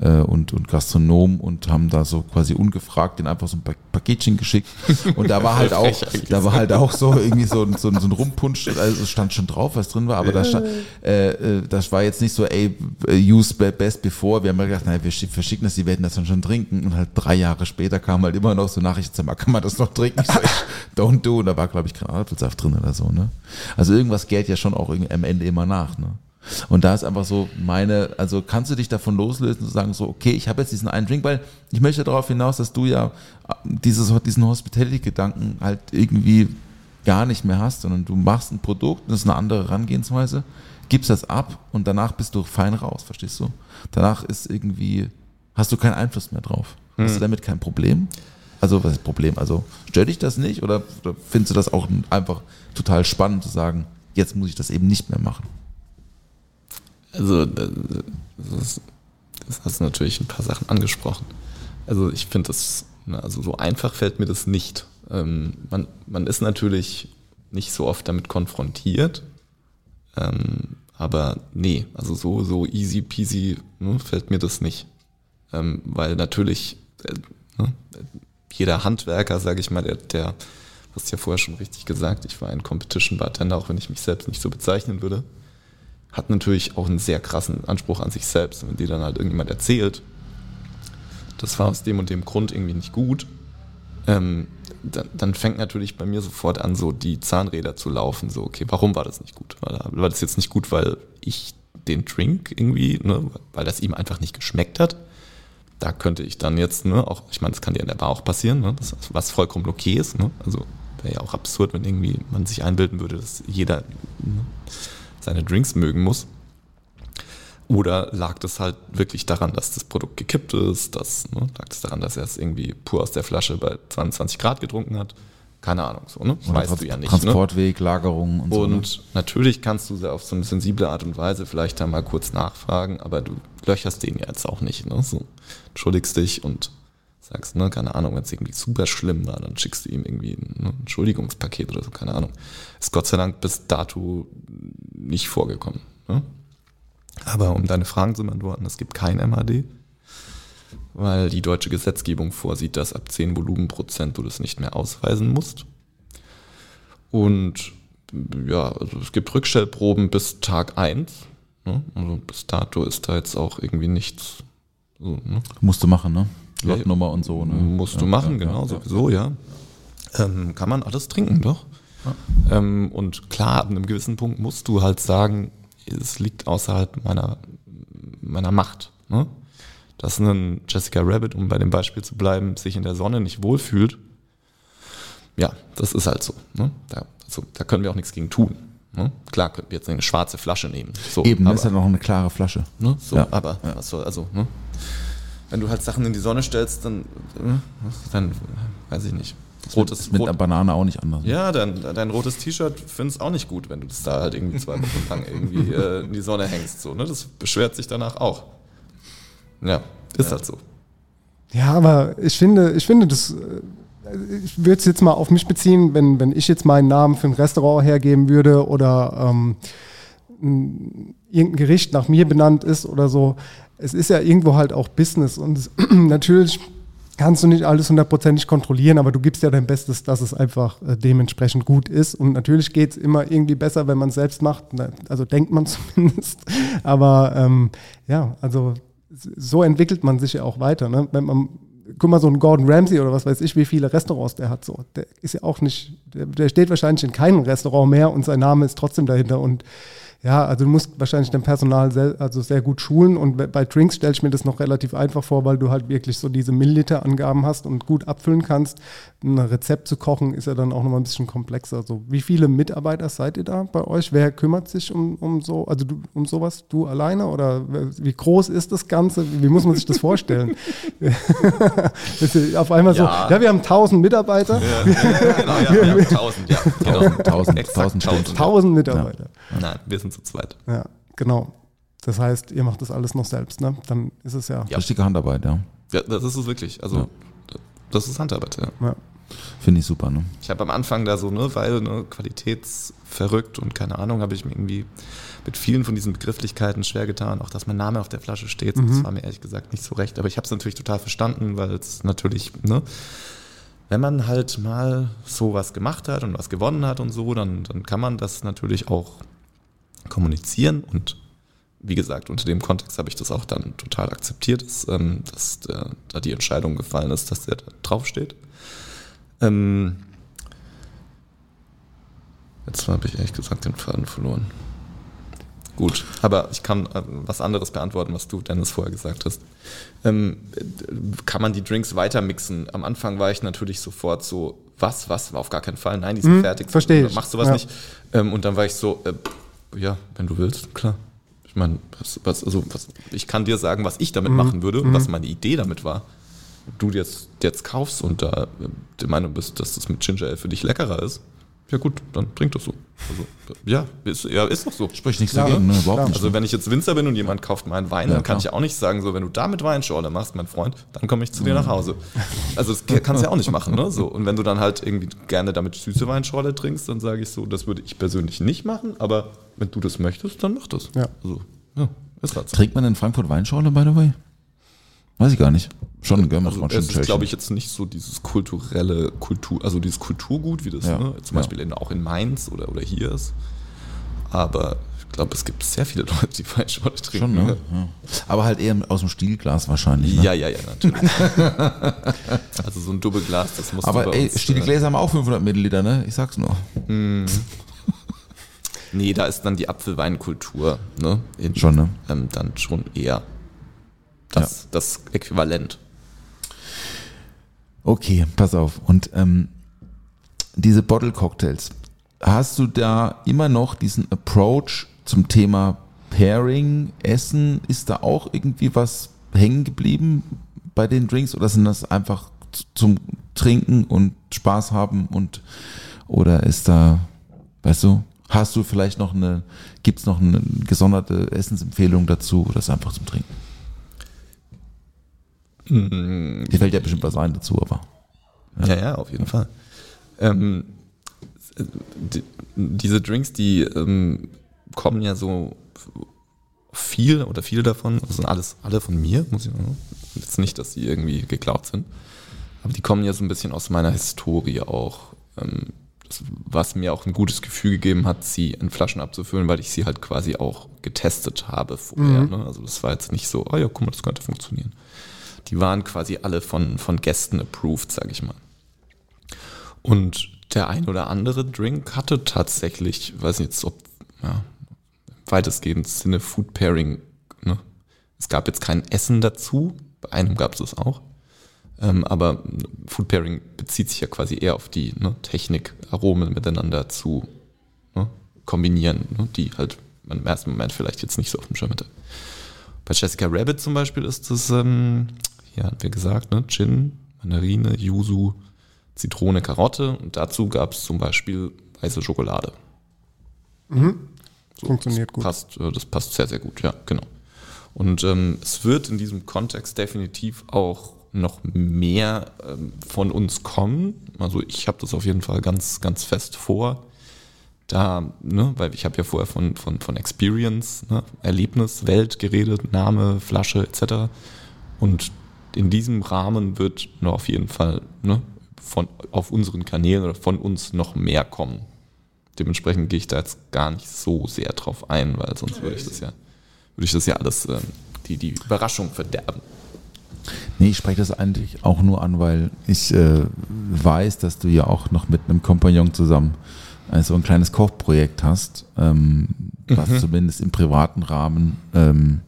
äh, und, und Gastronomen und haben da so quasi ungefragt den einfach so ein Pa- Paketchen geschickt und da war halt auch, da war halt auch so irgendwie so, ein- so, ein- so ein Rumpunsch, also es stand schon drauf, was drin war, aber da stand, äh, äh, das war jetzt nicht so, ey, äh, use be- best before. Wir haben ja gedacht, naja, wir schick- verschicken das, die werden das dann schon trinken. Und halt drei Jahre später kam halt immer noch so Nachrichten, sag mal, kann man das noch trinken? Ich so, ey, don't do. Und da war, glaube ich, Granatapfelsaft drin oder so, ne? Also irgendwas geht ja schon auch irgendwie am Ende immer nach, ne? Und da ist einfach so meine, also kannst du dich davon loslösen und sagen so, okay, ich habe jetzt diesen einen Drink, weil ich möchte darauf hinaus, dass du ja äh, dieses, diesen Hospitality-Gedanken halt irgendwie gar nicht mehr hast, sondern du machst ein Produkt, das ist eine andere Herangehensweise, gibst das ab und danach bist du fein raus, verstehst du? Danach ist irgendwie, hast du keinen Einfluss mehr drauf. Hast du damit kein Problem? Also, was ist Problem? Also, stört dich das nicht oder findest du das auch einfach total spannend zu sagen, jetzt muss ich das eben nicht mehr machen? Also, das, ist, das hast du natürlich ein paar Sachen angesprochen. Also, ich finde das, ne, also so einfach fällt mir das nicht. Ähm, man, man ist natürlich nicht so oft damit konfrontiert, ähm, aber nee, also so, so easy peasy ne, fällt mir das nicht. Ähm, weil natürlich äh, ne, jeder Handwerker, sage ich mal, der, der, hast ja vorher schon richtig gesagt, ich war ein Competition Bartender, auch wenn ich mich selbst nicht so bezeichnen würde, hat natürlich auch einen sehr krassen Anspruch an sich selbst. Wenn dir dann halt irgendjemand erzählt, das war aus dem und dem Grund irgendwie nicht gut, ähm, dann, dann fängt natürlich bei mir sofort an, so die Zahnräder zu laufen. So, okay, warum war das nicht gut? War, war das jetzt nicht gut, weil ich den Drink irgendwie, ne, weil das ihm einfach nicht geschmeckt hat? Da könnte ich dann jetzt, ne, auch, ich meine, das kann dir in der Bar auch passieren, ne, das, was vollkommen okay ist, ne? Also wäre ja auch absurd, wenn irgendwie man sich einbilden würde, dass jeder ne, seine Drinks mögen muss. Oder lag das halt wirklich daran, dass das Produkt gekippt ist? Das, ne, lag das daran, dass er es irgendwie pur aus der Flasche bei 22 Grad getrunken hat? Keine Ahnung, so, ne? Oder weißt Trans- du ja nicht. Ne? Transportweg, Lagerung und, so. Ne? Und natürlich kannst du auf so eine sensible Art und Weise vielleicht da mal kurz nachfragen, aber du löcherst den ja jetzt auch nicht. Ne? So, entschuldigst dich und sagst, ne, keine Ahnung, wenn es irgendwie super schlimm war, dann schickst du ihm irgendwie ein ne, Entschuldigungspaket oder so, keine Ahnung. Ist Gott sei Dank bis dato nicht vorgekommen. Ne? Aber um deine Fragen zu beantworten, es gibt kein MAD, weil die deutsche Gesetzgebung vorsieht, dass ab 10 Volumenprozent du das nicht mehr ausweisen musst. Und ja, also es gibt Rückstellproben bis Tag 1. Ne? Also bis dato ist da jetzt auch irgendwie nichts. So, ne? Musst du machen, ne? Lotnummer und so, ne? Musst du Ja, machen, ja, genau, ja, sowieso, ja. Ähm, kann man alles trinken, doch. Ähm, und klar, ab einem gewissen Punkt musst du halt sagen, es liegt außerhalb meiner, meiner Macht. Ne? Dass ein Jessica Rabbit, um bei dem Beispiel zu bleiben, sich in der Sonne nicht wohlfühlt, ja, das ist halt so. Ne? Da, also, da können wir auch nichts gegen tun. Ne? Klar, könnten wir jetzt eine schwarze Flasche nehmen. So, Eben, aber, ist ja noch eine klare Flasche. Ne? So, Ja. aber was soll, also, ne? Wenn du halt Sachen in die Sonne stellst, dann, äh, dann weiß ich nicht. Rotes, Mit rot, einer Banane auch nicht anders. ja, dein, dein rotes T-Shirt findest auch nicht gut, wenn du das da halt irgendwie zwei Wochen lang irgendwie äh, in die Sonne hängst. So, ne? Das beschwert sich danach auch. Ja, ist halt so. Ja, aber ich finde, ich finde das, äh, ich würde es jetzt mal auf mich beziehen, wenn, wenn ich jetzt meinen Namen für ein Restaurant hergeben würde oder ähm, irgendein Gericht nach mir benannt ist oder so. Es ist ja irgendwo halt auch Business und es, natürlich kannst du nicht alles hundertprozentig kontrollieren, aber du gibst ja dein Bestes, dass es einfach äh, dementsprechend gut ist. Und natürlich geht es immer irgendwie besser, wenn man es selbst macht. Also denkt man zumindest. Aber ähm, ja, also so entwickelt man sich ja auch weiter. Ne? Wenn man, guck mal, so ein Gordon Ramsay oder was weiß ich, wie viele Restaurants der hat. So, der ist ja auch nicht, der, der steht wahrscheinlich in keinem Restaurant mehr und sein Name ist trotzdem dahinter. Und Ja, also du musst wahrscheinlich dein Personal sehr, also sehr gut schulen und bei- Drinks stelle ich mir das noch relativ einfach vor, weil du halt wirklich so diese Milliliter-Angaben hast und gut abfüllen kannst. Ein Rezept zu kochen ist ja dann auch nochmal ein bisschen komplexer. Also wie viele Mitarbeiter seid ihr da bei euch? Wer kümmert sich um, um so, also du, um sowas? Du alleine oder wie groß ist das Ganze? Wie muss man sich das vorstellen? Auf einmal Ja. so, ja, wir haben 1000 Mitarbeiter, Ja, genau, ja, wir haben 1000, ja, genau. 1000, Exakt 1000 steht. 1000. 1000 Mitarbeiter. Nein, wir sind zu zweit. Ja, genau. Das heißt, ihr macht das alles noch selbst, ne? Dann ist es ja. Ja. Richtige Handarbeit, ja. Ja, das ist es wirklich. Also, das ist Handarbeit, ja. ja. Finde ich super, ne? Ich habe am Anfang da so, ne, weil ne, qualitätsverrückt und keine Ahnung, habe ich mir irgendwie mit vielen von diesen Begrifflichkeiten schwer getan. Auch dass mein Name auf der Flasche steht, das war mir ehrlich gesagt nicht so recht. Aber ich habe es natürlich total verstanden, weil es natürlich, ne, wenn man halt mal sowas gemacht hat und was gewonnen hat und so, dann, dann kann man das natürlich auch kommunizieren und wie gesagt, unter dem Kontext habe ich das auch dann total akzeptiert, dass, ähm, dass der, da die Entscheidung gefallen ist, dass der da draufsteht. Ähm, jetzt habe ich ehrlich gesagt den Faden verloren. Gut, aber ich kann äh, was anderes beantworten, was du, Dennis, vorher gesagt hast. Ähm, äh, kann man die Drinks weiter mixen? Am Anfang war ich natürlich sofort so, was, was, auf gar keinen Fall, nein, die sind Hm, fertig. verstehe ich, Machst du was ja. nicht? Ähm, und dann war ich so, äh, ja, wenn du willst, klar. Ich meine, was, was, also, was, ich kann dir sagen, was ich damit Mhm. machen würde und was meine Idee damit war. Du jetzt, jetzt kaufst und da äh, der Meinung bist, dass das mit Ginger Ale für dich leckerer ist, ja gut, dann trink das so. Also, ja, ist, ja, ist doch so. Spricht nichts Ja, dagegen, ne? Überhaupt klar. nicht. Also wenn ich jetzt Winzer bin und jemand kauft meinen Wein, Ja, dann kann klar. ich ja auch nicht sagen, so wenn du da mit Weinschorle machst, mein Freund, dann komme ich zu dir nach Hause. Also das kannst du ja auch nicht machen, ne? So und wenn du dann halt irgendwie gerne damit süße Weinschorle trinkst, dann sage ich so, das würde ich persönlich nicht machen, aber wenn du das möchtest, dann mach das. Ja. Also, ja, ist so. Trinkt man in Frankfurt Weinschorle, by the way? Weiß ich gar nicht. Schon, gell? Macht Also man schon es ist, glaube ich, jetzt nicht so dieses kulturelle Kultur, also dieses Kulturgut, wie das Ja, ne, zum ja. Beispiel in, auch in Mainz oder, oder hier ist. Aber ich glaube, es gibt sehr viele Leute, die Weinschorle trinken. Schon, ne? Ja. Aber halt eher aus dem Stielglas wahrscheinlich. Ne? Ja, ja, ja, natürlich. also so ein Doppelglas, das muss Aber ey, äh, Stielgläser haben auch 500 Milliliter, ne? Ich sag's nur. Nee, da ist dann die Apfelweinkultur, ne? In, Schon, ne? Ähm, dann schon eher das, das Äquivalent. Okay, pass auf. Und ähm, diese Bottle Cocktails, hast du da immer noch diesen Approach zum Thema Pairing, Essen? Ist da auch irgendwie was hängen geblieben bei den Drinks oder sind das einfach zum Trinken und Spaß haben und oder ist da, weißt du, hast du vielleicht noch eine, gibt's noch eine gesonderte Essensempfehlung dazu oder ist einfach zum Trinken? Die fällt ja bestimmt was ein dazu, aber. Ja, ja, auf jeden Fall. Ähm, die, diese Drinks, die ähm, kommen ja so viel oder viele davon, das sind alles alle von mir, muss ich sagen. Jetzt nicht, dass sie irgendwie geklaut sind, aber die kommen ja so ein bisschen aus meiner Historie auch. Ähm, was mir auch ein gutes Gefühl gegeben hat, sie in Flaschen abzufüllen, weil ich sie halt quasi auch getestet habe vorher. Ne? Also das war jetzt nicht so, oh ja, guck mal, das könnte funktionieren. Die waren quasi alle von, von Gästen approved, sag ich mal. Und der ein oder andere Drink hatte tatsächlich, weiß nicht jetzt, ob, ja, weitestgehend Sinne Food Pairing. Ne? Es gab jetzt kein Essen dazu, bei einem gab es das auch. Ähm, aber Food Pairing bezieht sich ja quasi eher auf die ne, Technik, Aromen miteinander zu ne, kombinieren, ne, die halt man im ersten Moment vielleicht jetzt nicht so auf dem Schirm hatte. Bei Jessica Rabbit zum Beispiel ist es, ähm, ja, hatten wir gesagt, ne, Gin, Mandarine, Yuzu, Zitrone, Karotte und dazu gab es zum Beispiel weiße Schokolade. So, Funktioniert das gut. Passt, äh, das passt sehr, sehr gut, ja, genau. Und ähm, es wird in diesem Kontext definitiv auch noch mehr ähm, von uns kommen. Also ich habe das auf jeden Fall ganz, ganz fest vor. Da, ne, weil ich habe ja vorher von, von, von Experience, ne, Erlebnis, Welt geredet, Name, Flasche etc. Und in diesem Rahmen wird noch auf jeden Fall ne, von, auf unseren Kanälen oder von uns noch mehr kommen. Dementsprechend gehe ich da jetzt gar nicht so sehr drauf ein, weil sonst würde ich das ja, würde ich das ja alles ähm, die, die Überraschung verderben. Nee, ich spreche das eigentlich auch nur an, weil ich äh, weiß, dass du ja auch noch mit einem Kompagnon zusammen äh, so ein kleines Kochprojekt hast. Ähm, was zumindest im privaten Rahmen ähm,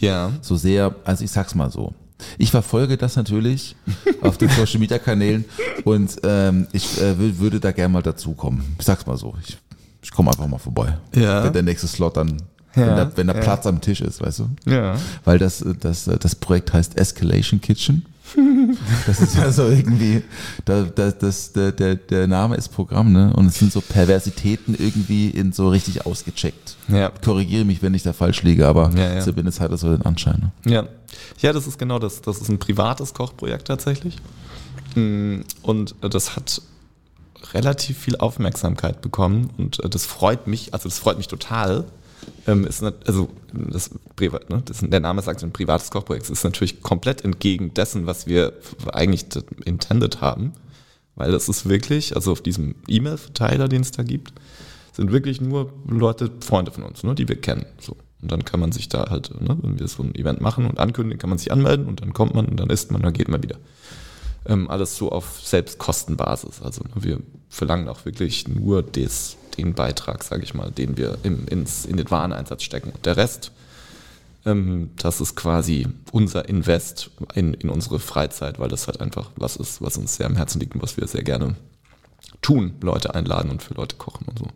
Ja. so sehr, also ich sag's mal so. Ich verfolge das natürlich auf den Social Media Kanälen und ähm, ich äh, wür- würde da gerne mal dazukommen. Ich sag's mal so. Ich, ich komme einfach mal vorbei. Ja. Wenn der nächste Slot dann, Ja, wenn, der, wenn der ja. Platz am Tisch ist, weißt du? Ja. Weil das, äh, das, äh, das Projekt heißt Escalation Kitchen. Das ist ja so irgendwie, da, da, das, der, der, der Name ist Programm, ne? Und es sind so Perversitäten irgendwie in so richtig ausgecheckt. Ja. Korrigiere mich, wenn ich da falsch liege, aber Ja, zumindest hat das so den Anschein. Ne? Ja. Ja, das ist genau das. Das ist ein privates Kochprojekt tatsächlich. Mm, Und äh, das hat relativ viel Aufmerksamkeit bekommen und das freut mich, also das freut mich total. Ähm, ist also das, ne, das, der Name sagt ein privates Kochprojekt. Ist natürlich komplett entgegen dessen, was wir eigentlich intended haben, weil das ist wirklich, also auf diesem E-Mail-Verteiler, den es da gibt, sind wirklich nur Leute, Freunde von uns, ne, die wir kennen. So. Und dann kann man sich da halt, ne, wenn wir so ein Event machen und ankündigen, kann man sich anmelden und dann kommt man und dann isst man dann geht man wieder. Ähm, alles so auf Selbstkostenbasis. Also ne, wir verlangen auch wirklich nur des, den Beitrag, sage ich mal, den wir im, ins, in den Wareneinsatz stecken. Und der Rest, ähm, das ist quasi unser Invest in, in unsere Freizeit, weil das halt einfach was ist, was uns sehr am Herzen liegt und was wir sehr gerne tun, Leute einladen und für Leute kochen und so.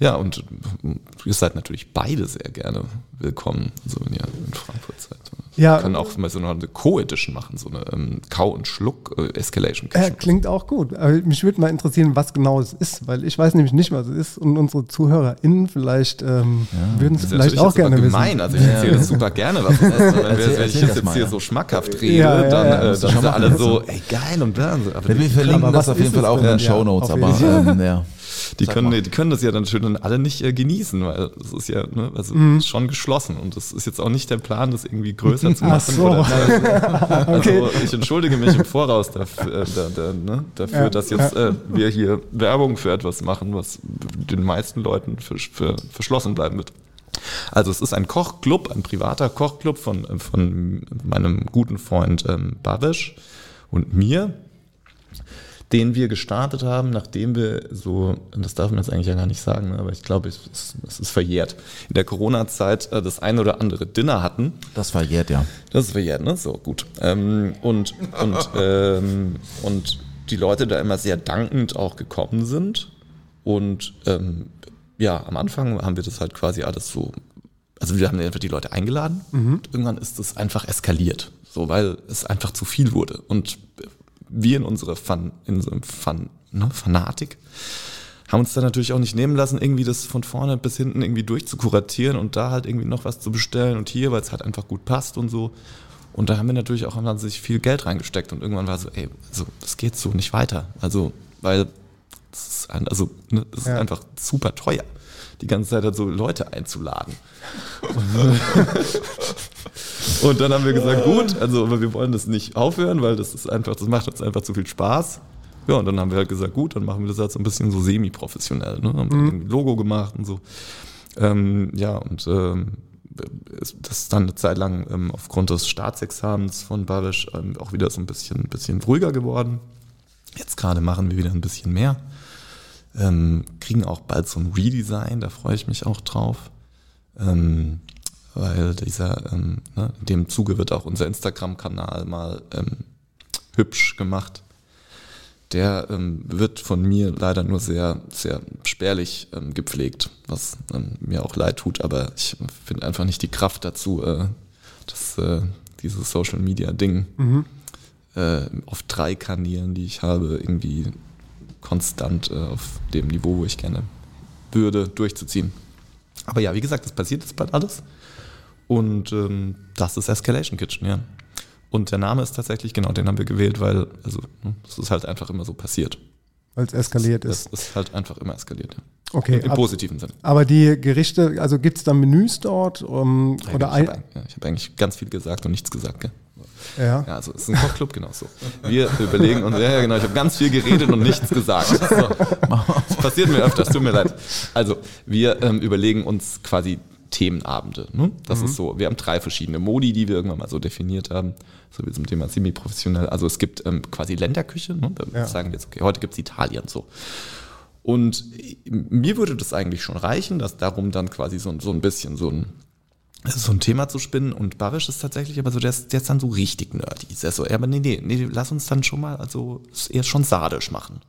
Ja, und äh, ihr seid natürlich beide sehr gerne willkommen, also wenn ihr in Frankfurt seid. Ja. Wir können auch mal so eine Co-Edition machen, so eine ähm, Kau- und Schluck-Escalation. Ja, klingt auch gut. Aber mich würde mal interessieren, was genau es ist, weil ich weiß nämlich nicht, was es ist und unsere ZuhörerInnen vielleicht ähm, würden es vielleicht auch gerne gemein. wissen. Also ich erzähle das super gerne, was es ist. Wenn, Erzähl- wenn ich das jetzt mal, hier ja. so schmackhaft rede, Ja, ja, dann, ja, äh, dann sind alle so, ey geil und bla. Aber Wir verlinken Aber das was auf jeden Fall auch in den Ja, Show Notes, auf aber ähm, ja. Die, können, mal. die können das ja dann schön dann alle nicht äh, genießen, weil es ist ja ne, also ist schon geschlossen und das ist jetzt auch nicht der Plan, das irgendwie größer zu Ach machen. so. Oder, also Okay. ich entschuldige mich im Voraus dafür, äh, da, da, ne, dafür Ja, dass jetzt äh, wir hier Werbung für etwas machen, was den meisten Leuten für, für verschlossen bleiben wird. Also es ist ein Kochclub, ein privater Kochclub von, äh, von meinem guten Freund ähm, Babisch und mir, den wir gestartet haben, nachdem wir so, und das darf man jetzt eigentlich ja gar nicht sagen, ne, aber ich glaube, es ist, es ist verjährt, in der Corona-Zeit äh, das ein oder andere Dinner hatten. Das verjährt ja. Das ist verjährt, ne? So, gut. Ähm, und, und, ähm, und die Leute da immer sehr dankend auch gekommen sind. Und ähm, ja, am Anfang haben wir das halt quasi alles so, also wir haben einfach die Leute eingeladen und irgendwann ist es einfach eskaliert. So, weil es einfach zu viel wurde. Und wir in unserer Fan, in unserem Fan, ne, Fanatik haben uns dann natürlich auch nicht nehmen lassen, irgendwie das von vorne bis hinten irgendwie durchzukuratieren und da halt irgendwie noch was zu bestellen und hier, weil es halt einfach gut passt und so. Und da haben wir natürlich auch haben sich viel Geld reingesteckt und irgendwann war so, ey, also das geht so nicht weiter. Also, weil das ist, ein, also, ne, das ist Ja. einfach super teuer, die ganze Zeit halt so Leute einzuladen. Und dann haben wir gesagt, gut, also aber wir wollen das nicht aufhören, weil das ist einfach, das macht uns einfach zu viel Spaß. Ja, und dann haben wir halt gesagt, gut, dann machen wir das halt so ein bisschen so semi-professionell. Ne? Haben irgendwie ein Logo gemacht und so. Ähm, ja, und ähm, das ist dann eine Zeit lang ähm, aufgrund des Staatsexamens von Babisch ähm, auch wieder so ein bisschen, bisschen ruhiger geworden. Jetzt gerade machen wir wieder ein bisschen mehr. Ähm, kriegen auch bald so ein Redesign, da freue ich mich auch drauf. Ähm, weil dieser, ähm, ne, in dem Zuge wird auch unser Instagram-Kanal mal ähm, hübsch gemacht. Der ähm, wird von mir leider nur sehr, sehr spärlich ähm, gepflegt, was ähm, mir auch leid tut, aber ich finde einfach nicht die Kraft dazu, äh, das, äh, dieses Social Media Ding äh, auf drei Kanälen, die ich habe, irgendwie konstant äh, auf dem Niveau, wo ich gerne würde, durchzuziehen. Aber ja, wie gesagt, das passiert jetzt bald alles. Und ähm, das ist Escalation Kitchen, ja. Und der Name ist tatsächlich, genau, den haben wir gewählt, weil, also, ne, es ist halt einfach immer so passiert. Weil es eskaliert Es ist. ist halt einfach immer eskaliert, ja. Okay, Im ab- positiven Sinne. Aber die Gerichte, also gibt es da Menüs dort? Um, oder ich habe ein, ja, ich hab eigentlich ganz viel gesagt und nichts gesagt, gell? ja. Ja, also es ist ein Kochclub, genau so. Wir überlegen uns, ja, ja genau, ich habe ganz viel geredet und nichts gesagt. So. Das passiert mir öfters, tut mir leid. Also, wir ähm, überlegen uns quasi Themenabende. Ne? Das ist so, wir haben drei verschiedene Modi, die wir irgendwann mal so definiert haben, so wie zum Thema semi-professionell. Also es gibt ähm, quasi Länderküche, ne? da Ja. sagen wir jetzt, okay, heute gibt es Italien so. Und mir würde das eigentlich schon reichen, dass darum dann quasi so, so ein bisschen so ein, so ein Thema zu spinnen. Und Barisch ist tatsächlich aber so, der ist, der ist dann so richtig nerdy. Der ist so, ja, aber nee, nee, nee, lass uns dann schon mal, also eher schon sadisch machen.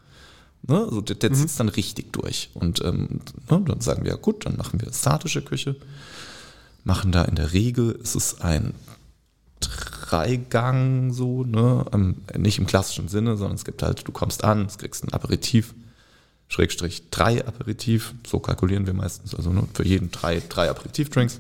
Ne? Also der, der zieht es dann richtig durch. Und ähm, ne, dann sagen wir, ja gut, dann machen wir statische Küche. Machen da in der Regel, ist es ein Dreigang so, ne? Ähm, nicht im klassischen Sinne, sondern es gibt halt, du kommst an, es kriegst ein Aperitif, Schrägstrich drei Aperitif, so kalkulieren wir meistens, also nur für jeden drei, drei Aperitif-Drinks.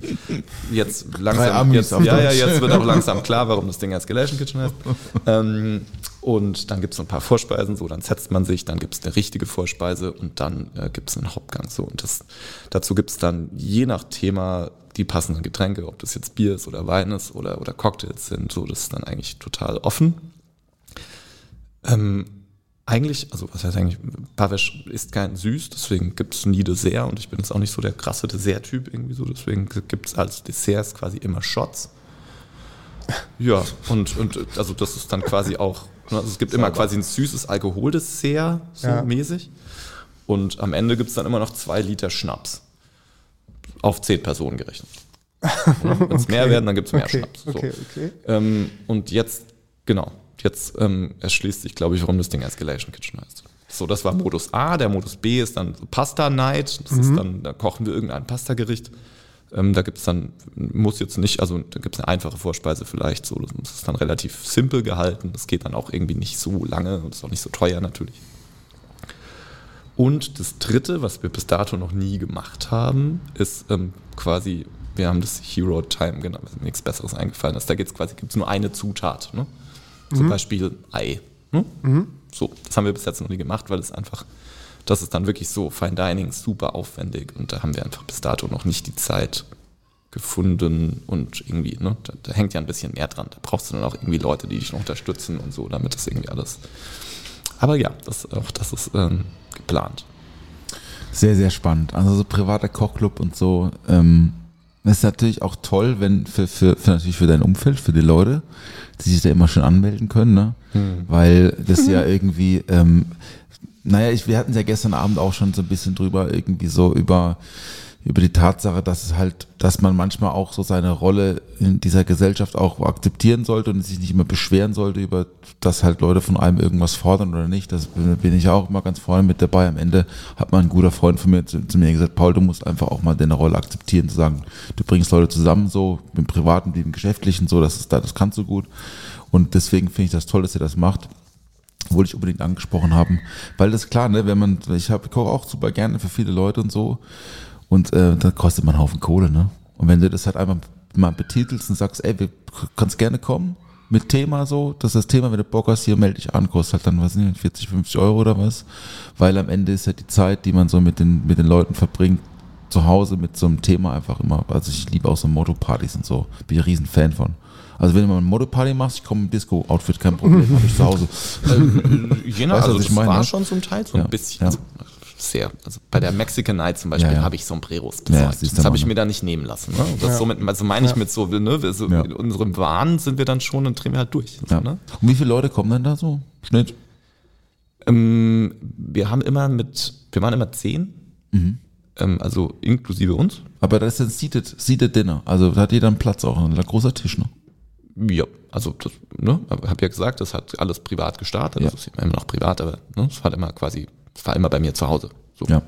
Jetzt langsam, jetzt, ja, ja, jetzt wird auch langsam klar, warum das Ding Escalation Kitchen heißt. ähm, und dann gibt es ein paar Vorspeisen, so, dann setzt man sich, dann gibt es eine richtige Vorspeise und dann äh, gibt es einen Hauptgang, so. Und das, dazu gibt es dann je nach Thema die passenden Getränke, ob das jetzt Bier ist oder Wein ist oder, oder Cocktails sind, so, das ist dann eigentlich total offen. Ähm, eigentlich, also was heißt eigentlich, Pavesch ist kein süß, deswegen gibt es nie Dessert und ich bin jetzt auch nicht so der krasse Dessert-Typ irgendwie so, deswegen gibt es als Desserts quasi immer Shots. Ja, und, und also das ist dann quasi auch, also es gibt immer quasi ein süßes Alkoholdessert, so Ja. mäßig. Und am Ende gibt es dann immer noch zwei Liter Schnaps. Auf zehn Personen gerechnet. Wenn es mehr werden, dann gibt es mehr Okay, Schnaps. So. okay, okay. Ähm, und jetzt, genau, jetzt ähm, erschließt sich, glaube ich, warum das Ding Escalation Kitchen heißt. So, das war Modus A. Der Modus B ist dann Pasta Night. Das ist dann, da kochen wir irgendein Pastagericht. Ähm, da gibt es dann, muss jetzt nicht, also da gibt es eine einfache Vorspeise vielleicht. So, das ist dann relativ simpel gehalten. Das geht dann auch irgendwie nicht so lange und ist auch nicht so teuer natürlich. Und das dritte, was wir bis dato noch nie gemacht haben, ist ähm, quasi, wir haben das Hero Time genannt, weil mir nichts Besseres eingefallen ist. Da geht's quasi, gibt es nur eine Zutat. Ne? Zum Beispiel Ei. Ne? So, das haben wir bis jetzt noch nie gemacht, weil es einfach, das ist dann wirklich so Fine Dining, super aufwendig und da haben wir einfach bis dato noch nicht die Zeit gefunden und irgendwie, ne, da, da hängt ja ein bisschen mehr dran. Da brauchst du dann auch irgendwie Leute, die dich noch unterstützen und so, damit das irgendwie alles. Aber ja, das, auch das ist ähm, geplant. Sehr, sehr spannend. Also so privater Kochclub und so. Ähm, das ist natürlich auch toll, wenn für, für, für natürlich für dein Umfeld, für die Leute, die sich da immer schon anmelden können, ne? Weil das ja irgendwie, ähm, naja, ich, wir hatten ja gestern Abend auch schon so ein bisschen drüber, irgendwie so über, über die Tatsache, dass es halt, dass man manchmal auch so seine Rolle in dieser Gesellschaft auch akzeptieren sollte und sich nicht immer beschweren sollte über, dass halt Leute von einem irgendwas fordern oder nicht. Das bin ich auch immer ganz vorne mit dabei. Am Ende hat mal ein guter Freund von mir zu, zu mir gesagt, Paul, du musst einfach auch mal deine Rolle akzeptieren, zu sagen, du bringst Leute zusammen, so im Privaten wie im Geschäftlichen, so, das ist da, das kannst du gut. Und deswegen finde ich das toll, dass ihr das macht wollte ich unbedingt angesprochen haben, weil das ist klar, ne, wenn man, ich habe koche auch super gerne für viele Leute und so und äh, da kostet man einen Haufen Kohle, ne? Und wenn du das halt einfach mal betitelst und sagst, ey, wir kannst gerne kommen mit Thema so, das ist das Thema, wenn du Bock hast, hier melde dich an, kostet halt dann, was nicht, 40, 50 Euro oder was, weil am Ende ist halt die Zeit, die man so mit den, mit den Leuten verbringt, zu Hause mit so einem Thema einfach immer, also ich liebe auch so Motto-Partys und so, bin ich ein riesen Fan von. Also wenn du mal eine Motto-Party machst, ich komme im Disco-Outfit, kein Problem, habe ich zu Hause. Je Weißt du, also was ich das meine, war ne? schon zum Teil so Ja, ein bisschen. ja. Also sehr. Also bei der Mexican Night zum Beispiel Ja, ja. habe ich Sombreros Ja, besorgt. das habe ich mir da nicht nehmen lassen. Ne? Das so mit, also meine ich mit so, ne, wir so Ja. in unserem Wahn sind wir dann schon und drehen wir halt durch. So, Ja. ne? Und wie viele Leute kommen denn da so? Schnitt? ähm, wir haben immer mit, wir waren immer zehn, Mhm. ähm, also inklusive uns. Aber das ist ein Seated, Seated Dinner. Also da hat jeder einen Platz auch, ein großer Tisch. Ne? Ja, also das, ne, habe ja gesagt, das hat alles privat gestartet. Ja. Das ist immer noch privat, aber ne, es war immer quasi, es war immer bei mir zu Hause. So. Ja.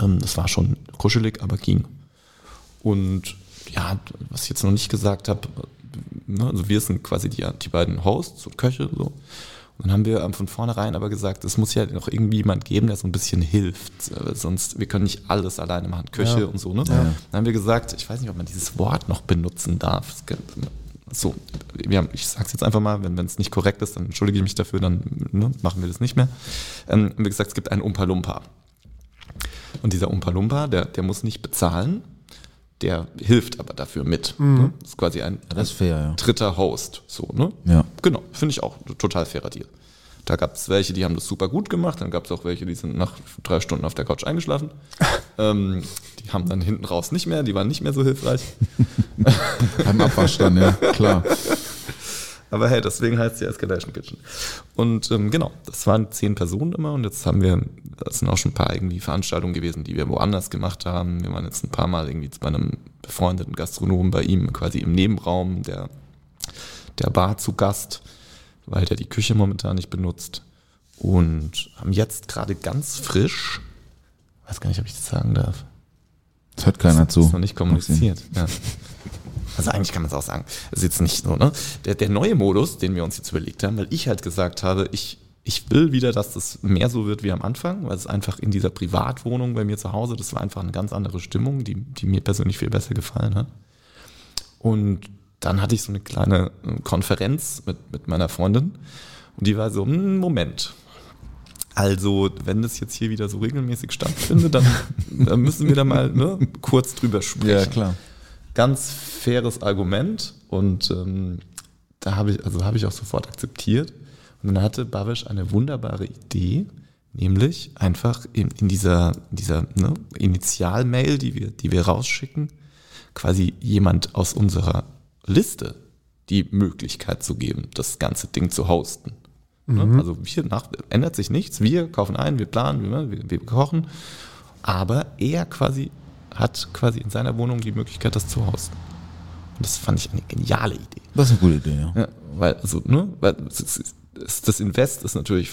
Ähm, das war schon kuschelig, aber ging. Und ja, was ich jetzt noch nicht gesagt habe, ne, also wir sind quasi die, die beiden Hosts und Köche so. Und dann haben wir ähm, von vornherein aber gesagt, es muss ja noch irgendwie jemand geben, der so ein bisschen hilft. Äh, sonst, wir können nicht alles alleine machen, Küche Ja. und so. Ne? Dann haben wir gesagt, ich weiß nicht, ob man dieses Wort noch benutzen darf. Es So, wir haben, ich sag's jetzt einfach mal, wenn es nicht korrekt ist, dann entschuldige ich mich dafür, dann ne, machen wir das nicht mehr. Ähm, wir gesagt, es gibt einen Umpa Lumpa. Und dieser Umpa Lumpa, der, der muss nicht bezahlen, der hilft aber dafür mit. Ne? Das ist quasi ein, ist fair, ja. dritter Host. So, ne? Ja. Genau, finde ich auch ein total fairer Deal. Da gab es welche, die haben das super gut gemacht, dann gab es auch welche, die sind nach drei Stunden auf der Couch eingeschlafen. ähm, die haben dann hinten raus nicht mehr, die waren nicht mehr so hilfreich. Beim Abwasch dann, ja, klar. Aber hey, deswegen heißt sie Escalation Kitchen. Und ähm, genau, das waren zehn Personen immer und jetzt haben wir, das sind auch schon ein paar irgendwie Veranstaltungen gewesen, die wir woanders gemacht haben. Wir waren jetzt ein paar Mal irgendwie bei einem befreundeten Gastronomen bei ihm quasi im Nebenraum der, der Bar zu Gast, weil der die Küche momentan nicht benutzt. Und haben jetzt gerade ganz frisch, weiß gar nicht, ob ich das sagen darf, Das hört keiner das zu. ist noch nicht kommuniziert. Ja. Also eigentlich kann man es auch sagen. Das ist jetzt nicht so, ne? Der, der neue Modus, den wir uns jetzt überlegt haben, weil ich halt gesagt habe, ich, ich will wieder, dass das mehr so wird wie am Anfang, weil es einfach in dieser Privatwohnung bei mir zu Hause, das war einfach eine ganz andere Stimmung, die, die mir persönlich viel besser gefallen hat. Und dann hatte ich so eine kleine äh, Konferenz mit, mit meiner Freundin und die war so, "Hm, Moment, also, wenn das jetzt hier wieder so regelmäßig stattfindet, dann, dann müssen wir da mal ne, kurz drüber sprechen. Ja, klar. Ganz faires Argument und ähm, da habe ich, also habe ich auch sofort akzeptiert. Und dann hatte Babisch eine wunderbare Idee, nämlich einfach in, in dieser, dieser ne, Initialmail, die wir, die wir rausschicken, quasi jemand aus unserer Liste die Möglichkeit zu geben, das ganze Ding zu hosten. Ne? Also wir nach, ändert sich nichts. Wir kaufen ein, wir planen, wir, wir, kochen. Aber er quasi hat quasi in seiner Wohnung die Möglichkeit, das zu hosten. Und das fand ich eine geniale Idee. Das ist eine gute Idee, ja. Ja, weil, also, ne, weil das Invest ist natürlich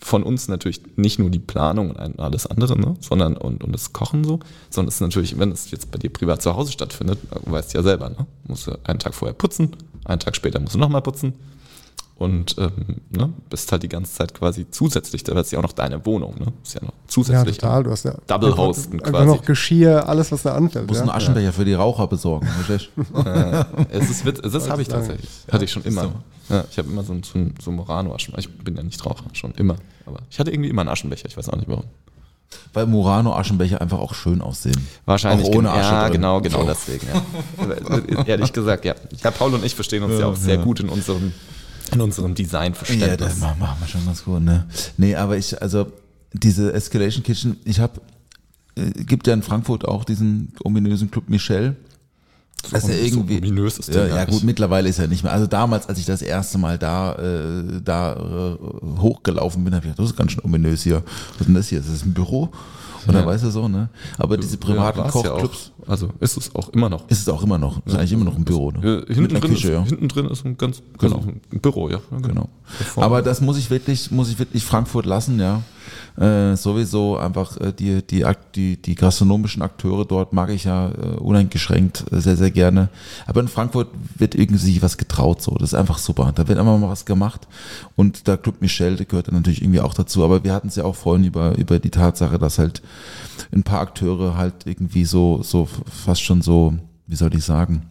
von uns natürlich nicht nur die Planung und alles andere, ne, sondern und, und das Kochen so, sondern es ist natürlich, wenn es jetzt bei dir privat zu Hause stattfindet, äh, weißt du ja selber, ne, musst du einen Tag vorher putzen, einen Tag später musst du nochmal putzen und ähm, ne, bist halt die ganze Zeit quasi zusätzlich, da ist ja auch noch deine Wohnung, ne, ist ja noch Ja, zusätzlich. total. Du hast ja Double hosten quasi. noch Geschirr, alles, was da anfällt. Muss ja. einen Aschenbecher für die Raucher besorgen. verstehst du? Es ist wit- das habe ich tatsächlich. Hatte ich schon immer. Ja, ich habe immer so ein, so so ein Murano-Aschenbecher. Ich bin ja nicht Raucher, schon immer. Aber ich hatte irgendwie immer einen Aschenbecher, ich weiß auch nicht warum. Weil Murano-Aschenbecher einfach auch schön aussehen. Wahrscheinlich Auch ohne Asche Ja, drin. genau, genau So. deswegen. Ja. Ehrlich gesagt, ja. ja. Paul und ich verstehen uns ja, auch sehr gut in unserem, in unserem Ja, Designverständnis. das machen wir schon ganz gut, ne? Nee, aber ich, also diese Escalation Kitchen, ich habe, äh, gibt ja in Frankfurt auch diesen ominösen Club Michel. Das ist ja so irgendwie. ominös ist ja, ja gut, mittlerweile ist er nicht mehr. Also damals, als ich das erste Mal da, äh, da äh, hochgelaufen bin, habe ich gedacht, das ist ganz schön ominös hier. Was ist denn das hier? Ist das ein Büro? Oder Ja. weißt du so, ne? Aber diese privaten ja, ja Kochclubs auch. Also ist es auch immer noch. ist es auch immer noch. Ist eigentlich immer noch ein Büro, ne? Ja, Mit hinten, drin Küche, ist, ja. hinten drin ist ein ganz Genau. also ein Büro, ja. ja Genau. Bevor- Aber das muss ich wirklich, muss ich wirklich Frankfurt lassen, ja. Äh, sowieso einfach äh, die, die, die, die gastronomischen Akteure dort mag ich ja äh, uneingeschränkt äh, sehr, sehr gerne. Aber in Frankfurt wird irgendwie was getraut so. Das ist einfach super. Da wird einfach mal was gemacht. Und der Club Michel, der gehört dann natürlich irgendwie auch dazu. Aber wir hatten es ja auch vorhin über, über die Tatsache, dass halt ein paar Akteure halt irgendwie so, so fast schon so, wie soll ich sagen,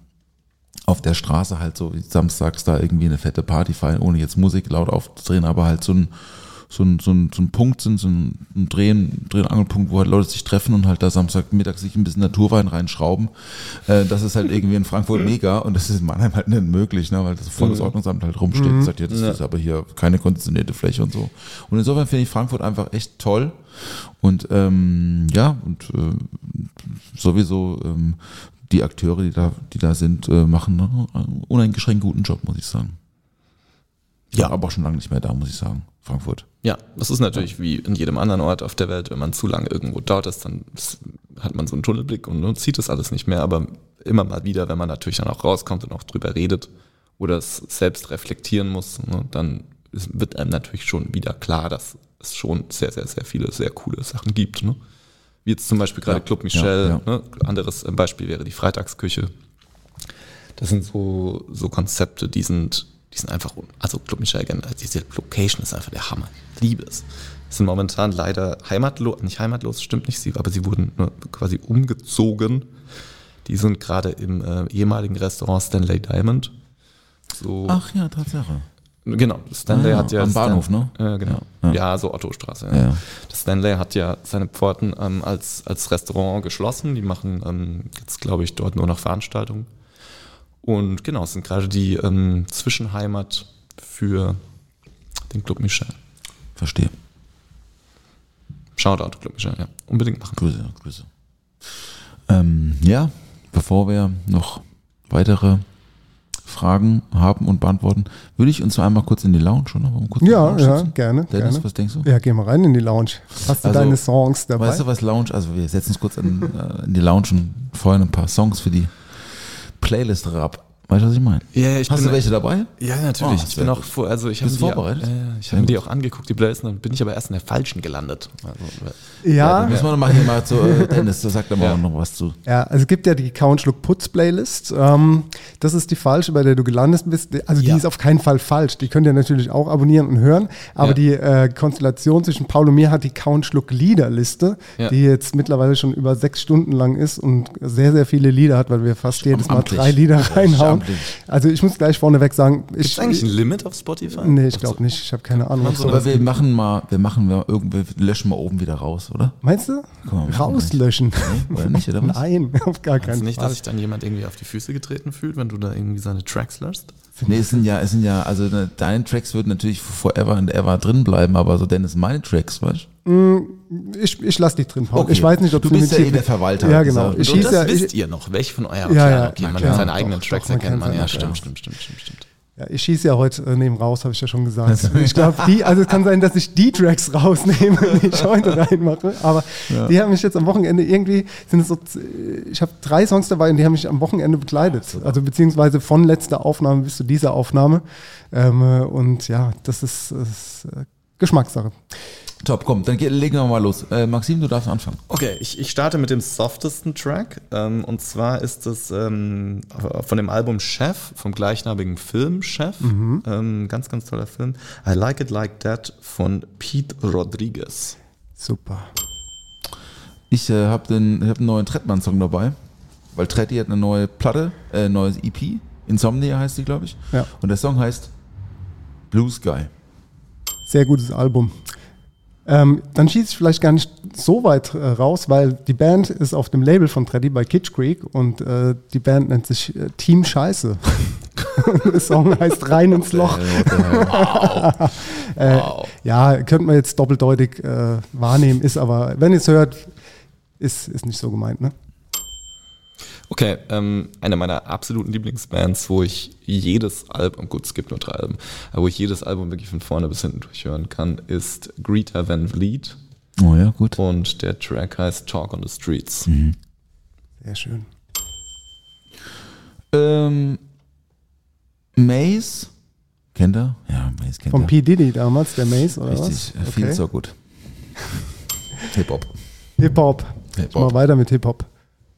auf der Straße halt so wie samstags da irgendwie eine fette Party feiern, ohne jetzt Musik laut aufzudrehen, aber halt so ein, so ein, so ein, so ein Punkt sind, so ein, ein Drehen, Dreh- und Angelpunkt, wo halt Leute sich treffen und halt da Samstagmittag sich ein bisschen Naturwein reinschrauben. Äh, das ist halt irgendwie in Frankfurt mega und das ist in Mannheim halt nicht möglich, ne, weil das voll das Ordnungsamt halt rumsteht und sagt, ja, das ist aber hier keine konditionierte Fläche und so. Und insofern finde ich Frankfurt einfach echt toll und ähm, ja, und äh, sowieso ähm, die Akteure, die da, die da sind, äh, machen einen uneingeschränkt guten Job, muss ich sagen. Ja, aber auch schon lange nicht mehr da, muss ich sagen. Frankfurt. Ja, das ist natürlich wie in jedem anderen Ort auf der Welt, wenn man zu lange irgendwo dort ist, dann hat man so einen Tunnelblick und, sieht das alles nicht mehr. Aber immer mal wieder, wenn man natürlich dann auch rauskommt und auch drüber redet oder es selbst reflektieren muss, ne, dann wird einem natürlich schon wieder klar, dass es schon sehr, sehr, sehr viele sehr coole Sachen gibt. Ne? Wie jetzt zum Beispiel gerade Ja, Club Michel. ja, Ne? Anderes Beispiel wäre die Freitagsküche. Das sind so, so Konzepte, die sind, die sind einfach, also Club Michel, generell, diese Location ist einfach der Hammer. Ich liebe es. Sind momentan leider heimatlos, nicht heimatlos, stimmt nicht, sie, aber sie wurden quasi umgezogen. Die sind gerade im äh, ehemaligen Restaurant Stanley Diamond. So, Ach ja, Tatsache. Genau, Stanley Ah ja, hat ja am Stan- Bahnhof, ne? Ja, genau. Ja, Ja, so Ottostraße. Ja. Ja. Stanley hat ja seine Pforten ähm, als, als Restaurant geschlossen. Die machen ähm, jetzt, glaube ich, dort nur noch Veranstaltungen. Und genau, es sind gerade die ähm, Zwischenheimat für den Club Michel. Verstehe. Shoutout Club Michel, ja. Unbedingt machen. Grüße, Grüße. Ähm, ja, bevor wir noch weitere Fragen haben und beantworten, würde ich uns einmal kurz in die Lounge, oder? Ja, Lounge ja, gerne. Dennis, gerne. was denkst du? Ja, geh mal rein in die Lounge. Hast du Also, deine Songs dabei? Weißt du, was Lounge, also wir setzen uns kurz in, äh, in die Lounge und feuern ein paar Songs für die Playlist ab. Weißt du, was ich meine? Ja, ja, ich Hast bin- du welche dabei? Ja, natürlich. Oh, ich bin auch vor, also ich habe Bist die, du vorbereitet? Äh, ich Sehr habe die auch angeguckt, die Playlist, dann bin ich aber erst in der falschen gelandet. Also, ja, Dann müssen wir noch mal hier mal zu äh, Dennis, da sagt er mal Ja. auch noch was zu. Ja, also es gibt ja die Count Schluck Putz Playlist. Ähm, das ist die falsche, bei der du gelandet bist. Also die Ja. ist auf keinen Fall falsch. Die könnt ihr natürlich auch abonnieren und hören. Aber Ja. die äh, Konstellation zwischen Paul und mir hat die Count Schluck Liederliste, Ja. die jetzt mittlerweile schon über sechs Stunden lang ist und sehr, sehr viele Lieder hat, weil wir fast jedes Mal drei Lieder Ja, reinhauen. Amtlich. Also ich muss gleich vorneweg sagen, ich, es eigentlich ein Limit auf Spotify? nee, ich glaube nicht. Ich habe keine Ahnung. so Aber wir machen mal, wir machen mal irgendwie, löschen mal oben wieder raus, oder? Meinst du? Komm, Rauslöschen. Nee, oder nicht, oder was? Nein, auf gar keinen du nicht, Fall. dass sich dann jemand irgendwie auf die Füße getreten fühlt, wenn du da irgendwie seine Tracks löscht? Nee, es sind ja, es sind ja, also ne, deine Tracks würden natürlich forever and ever drin bleiben, aber so Dennis, meine Tracks, weißt Ich, ich lasse dich drin, Paul. Okay. Ich weiß nicht, ob Du bist ja eh der. Verwalter Ja, genau. Und Ich und das ja, wisst ich, ihr noch, welche von euren Ja, ja, okay, man klar. seine eigenen Doch, Tracks doch, erkennt man, ja. stimmt, stimmt, stimmt, stimmt, stimmt. Ja, ich schieße ja heute äh, neben raus, habe ich ja schon gesagt. Ich glaube, die, also es kann sein, dass ich die Tracks rausnehme, die ich heute reinmache. Aber die haben mich jetzt am Wochenende irgendwie, sind es so, ich habe drei Songs dabei und die haben mich am Wochenende begleitet. Also beziehungsweise von letzter Aufnahme bis zu dieser Aufnahme. Ähm, äh, und ja, das ist, ist äh, Geschmackssache. Top, komm, dann ge- legen wir mal los. Äh, Maxim, du darfst anfangen. Okay, ich, ich starte mit dem softesten Track. Ähm, und zwar ist es ähm, von dem Album Chef, vom gleichnamigen Film Chef. Ähm, ganz, ganz toller Film. I Like It Like That von Pete Rodriguez. Super. Ich äh, habe hab einen neuen Trettmann-Song dabei, weil Tretti hat eine neue Platte, äh, neues EP. Insomnia heißt die, glaube ich. Ja. Und der Song heißt Blue Sky. Sehr gutes Album. Ähm, dann schieße ich vielleicht gar nicht so weit äh, raus, weil die Band ist auf dem Label von Treddy bei Kitsch Creek und äh, die Band nennt sich äh, Team Scheiße. Der Song heißt Rein ins Loch. Äh, Ja, könnte man jetzt doppeldeutig äh, wahrnehmen, ist aber, wenn ihr es hört, ist, ist nicht so gemeint, ne? Okay, ähm, eine meiner absoluten Lieblingsbands, wo ich jedes Album, gut, es gibt nur drei Alben, aber wo ich jedes Album wirklich von vorne bis hinten durchhören kann, ist Greta Van Vliet Oh ja, gut. und der Track heißt Talk on the Streets. Sehr schön. Ähm, Maze, kennt er? Ja, Maze kennt Von er. P. Diddy damals, der Mace, oder Richtig, was? er viel so gut. Hip-Hop. Hip-Hop. Hip-Hop. Ich mach weiter mit Hip-Hop.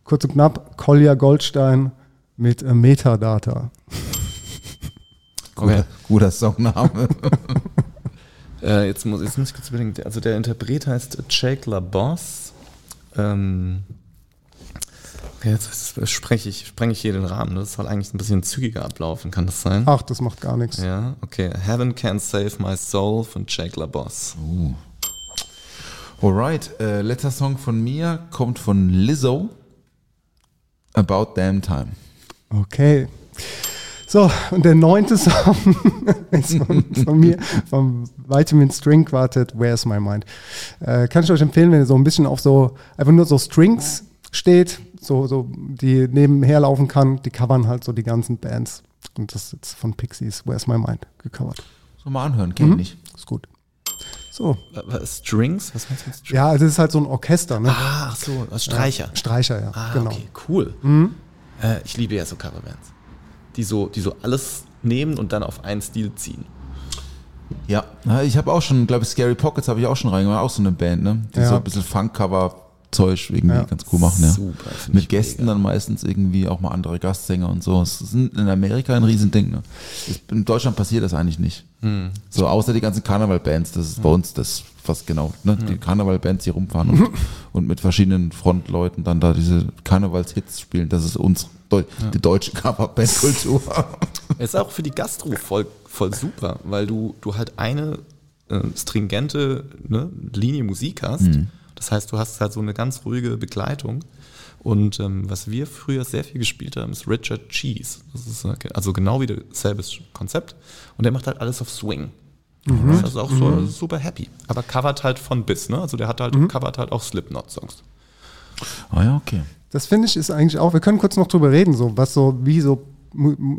Kurz und knapp, Kolja Goldstein mit äh, Metadata. Guter, guter Songname. Äh, jetzt, muss, jetzt muss ich kurz überlegen, also der Interpret heißt Jake LaBoss. Ähm, jetzt, spreche ich, sprenge ich hier den Rahmen, das soll eigentlich ein bisschen zügiger ablaufen, kann das sein? Ach, das macht gar nichts. Ja, okay. Heaven Can't Save My Soul von Jake LaBoss. Alright, äh, letzter Song von mir kommt von Lizzo. About Damn Time. Okay. So, und der neunte Song ist von, von mir, vom Vitamin String Quartet, Where's My Mind. Äh, kann ich euch empfehlen, wenn ihr so ein bisschen auf so, einfach nur so Strings steht, so, so, die nebenher laufen kann, die covern halt so die ganzen Bands. Und das ist jetzt von Pixies, Where's My Mind, gecovert. So mal anhören, kenn ich nicht. Ist gut. So. Strings? Was meinst du mit Strings? Ja, also es ist halt so ein Orchester, ne? Ah, ach so, Streicher. Streicher, ja, Ah, genau. okay, cool. Äh, ich liebe ja so Coverbands. Die so, die so alles nehmen und dann auf einen Stil ziehen. Ja, Ja, ich habe auch schon, glaube ich, Scary Pockets habe ich auch schon reingemacht, auch so eine Band, ne? Die Ja. so ein bisschen Funk-Cover-Zeug irgendwie Ja. ganz cool machen, ja. Mit Gästen mega. dann meistens irgendwie auch mal andere Gastsänger und so. Es ist in Amerika ein Riesending, ne? In Deutschland passiert das eigentlich nicht. Hm. So, außer die ganzen Karneval-Bands, das ist bei uns das fast genau, ne? Die Karneval-Bands, die rumfahren und, und mit verschiedenen Frontleuten dann da diese Karnevalshits spielen, das ist uns, Deu die deutsche Coverband-Kultur. Ist auch für die Gastro voll, voll super, weil du, du halt eine äh, stringente ne, Linie Musik hast. Das heißt, du hast halt so eine ganz ruhige Begleitung. Und ähm, was wir früher sehr viel gespielt haben, ist Richard Cheese. Das ist äh, also genau wie dasselbes Konzept. Und der macht halt alles auf Swing. Das ist auch so super happy. Aber covert halt von bis, ne? Also der hat halt, covert halt auch Slipknot-Songs. ah ja, okay. Das finde ich ist eigentlich auch, wir können kurz noch drüber reden, so was so, wie so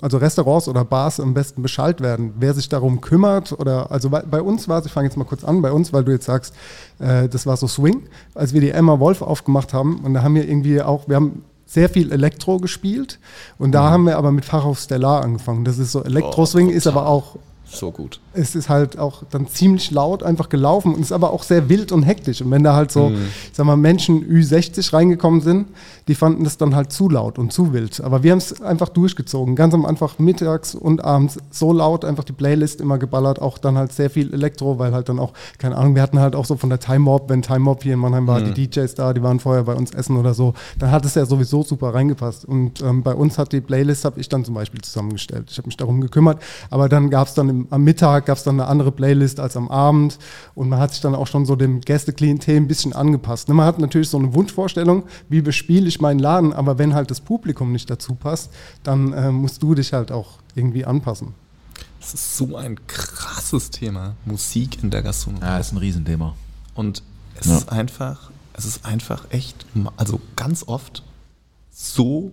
also Restaurants oder Bars am besten Bescheid werden, wer sich darum kümmert oder also bei, bei uns war es, ich fange jetzt mal kurz an, bei uns, weil du jetzt sagst, äh, das war so Swing, als wir die Emma Wolf aufgemacht haben und da haben wir irgendwie auch, wir haben sehr viel Elektro gespielt und da haben wir aber mit Fachhof Stellar angefangen. Das ist so Elektro-Swing, ist aber auch So gut. Es ist halt auch dann ziemlich laut einfach gelaufen und ist aber auch sehr wild und hektisch. Und wenn da halt so, ich sag mal, Menschen Ü60 reingekommen sind, die fanden das dann halt zu laut und zu wild. Aber wir haben es einfach durchgezogen. Ganz am Anfang mittags und abends so laut einfach die Playlist immer geballert. Auch dann halt sehr viel Elektro, weil halt dann auch, keine Ahnung, wir hatten halt auch so von der Time Mob, wenn Time Mob hier in Mannheim war, die DJs da, die waren vorher bei uns essen oder so, dann hat es ja sowieso super reingepasst. Und ähm, bei uns hat die Playlist, habe ich dann zum Beispiel zusammengestellt. Ich habe mich darum gekümmert. Aber dann gab es dann im, am Mittag gab es dann eine andere Playlist als am Abend und man hat sich dann auch schon so dem Gästeklientel ein bisschen angepasst. Ne, Man hat natürlich so eine Wunschvorstellung, wie bespiele ich meinen Laden, aber wenn halt das Publikum nicht dazu passt, dann äh, musst du dich halt auch irgendwie anpassen. Das ist so ein krasses Thema. Musik in der Gastronomie. Ja, ist ein Riesenthema. Und es Ja. ist einfach, es ist einfach echt, also ganz oft so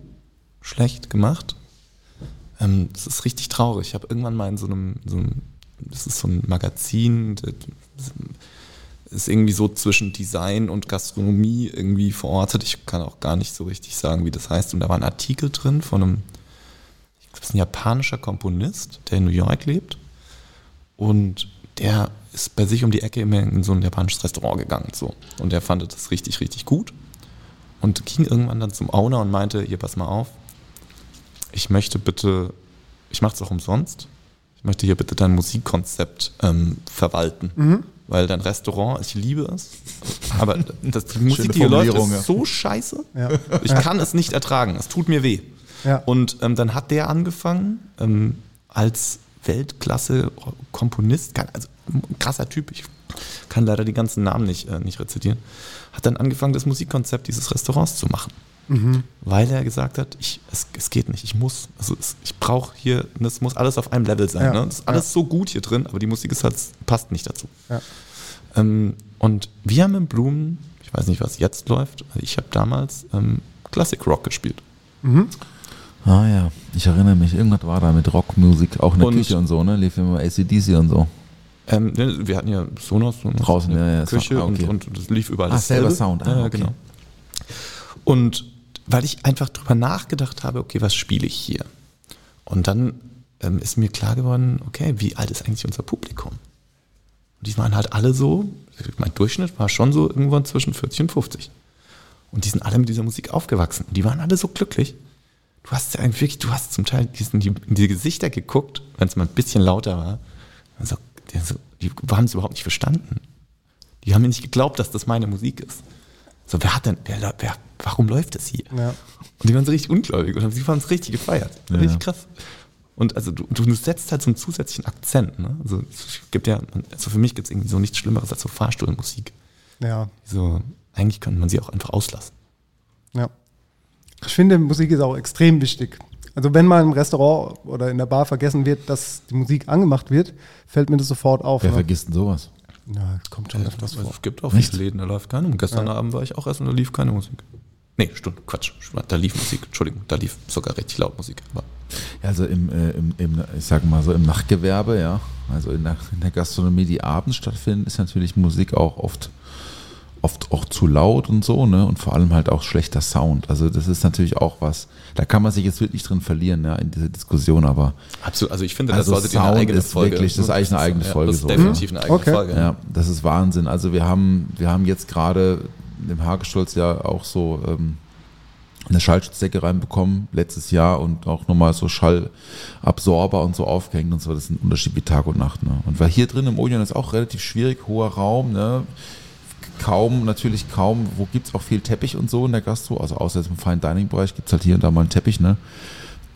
schlecht gemacht. Ähm, Das ist richtig traurig. Ich habe irgendwann mal in so einem, so einem, das ist so ein Magazin, das ist irgendwie so zwischen Design und Gastronomie irgendwie verortet. Ich kann auch gar nicht so richtig sagen, wie das heißt. Und da war ein Artikel drin von einem, ich glaube, das ist ein japanischer Komponist, der in New York lebt. Und der ist bei sich um die Ecke immer in so ein japanisches Restaurant gegangen. So. Und der fand das richtig, richtig gut. Und ging irgendwann dann zum Owner und meinte, hier, pass mal auf, ich möchte bitte, ich mache es auch umsonst, möchte hier bitte dein Musikkonzept ähm, verwalten. Weil dein Restaurant, ich liebe es, aber das, die Musik, die hier läuft, ist ja. so scheiße. Ja. Ich kann es nicht ertragen, es tut mir weh. Und ähm, dann hat der angefangen, ähm, als Weltklasse-Komponist, also krasser Typ, ich kann leider die ganzen Namen nicht, äh, nicht rezitieren, hat dann angefangen, das Musikkonzept dieses Restaurants zu machen. Weil er gesagt hat, ich, es, es geht nicht, ich muss, also es, ich brauche hier, es muss alles auf einem Level sein. Ja. Ne? Es ist alles so gut hier drin, aber die Musik ist halt, passt nicht dazu. Ja. Ähm, und wir haben in Blumen, ich weiß nicht, was jetzt läuft, also ich habe damals ähm, Classic Rock gespielt. Ah ja, ich erinnere mich, irgendwas war da mit Rockmusik, auch in der Und- Küche und so, ne? Lief immer ACDC und so. Ähm, ne, wir hatten ja Sonos, Sonos Draußen, eine ja, ja, Küche ah, okay. und, und das lief überall. Ah, selber dasselbe. Sound, ah, ja, okay. genau. Und weil ich einfach drüber nachgedacht habe, okay, was spiele ich hier? Und dann ähm, ist mir klar geworden, okay, wie alt ist eigentlich unser Publikum? Und die waren halt alle so, mein Durchschnitt war schon so irgendwann zwischen 40 und 50. Und die sind alle mit dieser Musik aufgewachsen. Und die waren alle so glücklich. Du hast ja eigentlich wirklich, du hast zum Teil diesen, die, in die Gesichter geguckt, wenn es mal ein bisschen lauter war. Also, die, die haben es überhaupt nicht verstanden. Die haben mir nicht geglaubt, dass das meine Musik ist. So, wer hat denn, wer, wer, warum läuft das hier? Ja. Und die waren so richtig ungläubig und sie haben es richtig gefeiert. Ja. Richtig krass. Und also du, du setzt halt so einen zusätzlichen Akzent. Ne? Also es gibt ja, also für mich gibt es irgendwie so nichts Schlimmeres als so Fahrstuhlmusik. Ja, So, eigentlich könnte man sie auch einfach auslassen. ja. Ich finde, Musik ist auch extrem wichtig. Also wenn mal im Restaurant oder in der Bar vergessen wird, dass die Musik angemacht wird, fällt mir das sofort auf. Wer ne? vergisst denn sowas? Ja, das kommt schon öfters Also vor. es gibt auch Echt? viele Läden, da läuft keine Musik. Gestern Abend war ich auch essen, da lief keine Musik. Nee, stimmt, Quatsch. Da lief Musik, Entschuldigung, da lief sogar richtig laut Musik. Aber Ja, Also im, äh, im, im, ich sage mal so, im Nachtgewerbe, ja, also in der, in der Gastronomie, die abends stattfindet, ist natürlich Musik auch oft, oft auch zu laut und so, ne? Und vor allem halt auch schlechter Sound. Also das ist natürlich auch was, da kann man sich jetzt wirklich drin verlieren, ja, in dieser Diskussion, aber absolut, also ich finde, Also das ihr eine Sound eigene ist Folge. wirklich- das ist eigentlich eine eigene ja, Folge Das ist so. definitiv eine eigene Okay. Folge. Ja, das ist Wahnsinn. Also wir haben, wir haben jetzt gerade im Hagestolz ja auch so ähm, eine Schallschutzdecke reinbekommen letztes Jahr und auch nochmal so Schallabsorber und so aufgehängt und so. Das ist ein Unterschied wie Tag und Nacht. Ne? Und weil hier drin im Odeon ist auch relativ schwierig, hoher Raum, ne? Kaum, natürlich kaum, wo gibt es auch viel Teppich und so in der Gastro, also außer jetzt im Fine Dining Bereich gibt es halt hier und da mal einen Teppich, ne?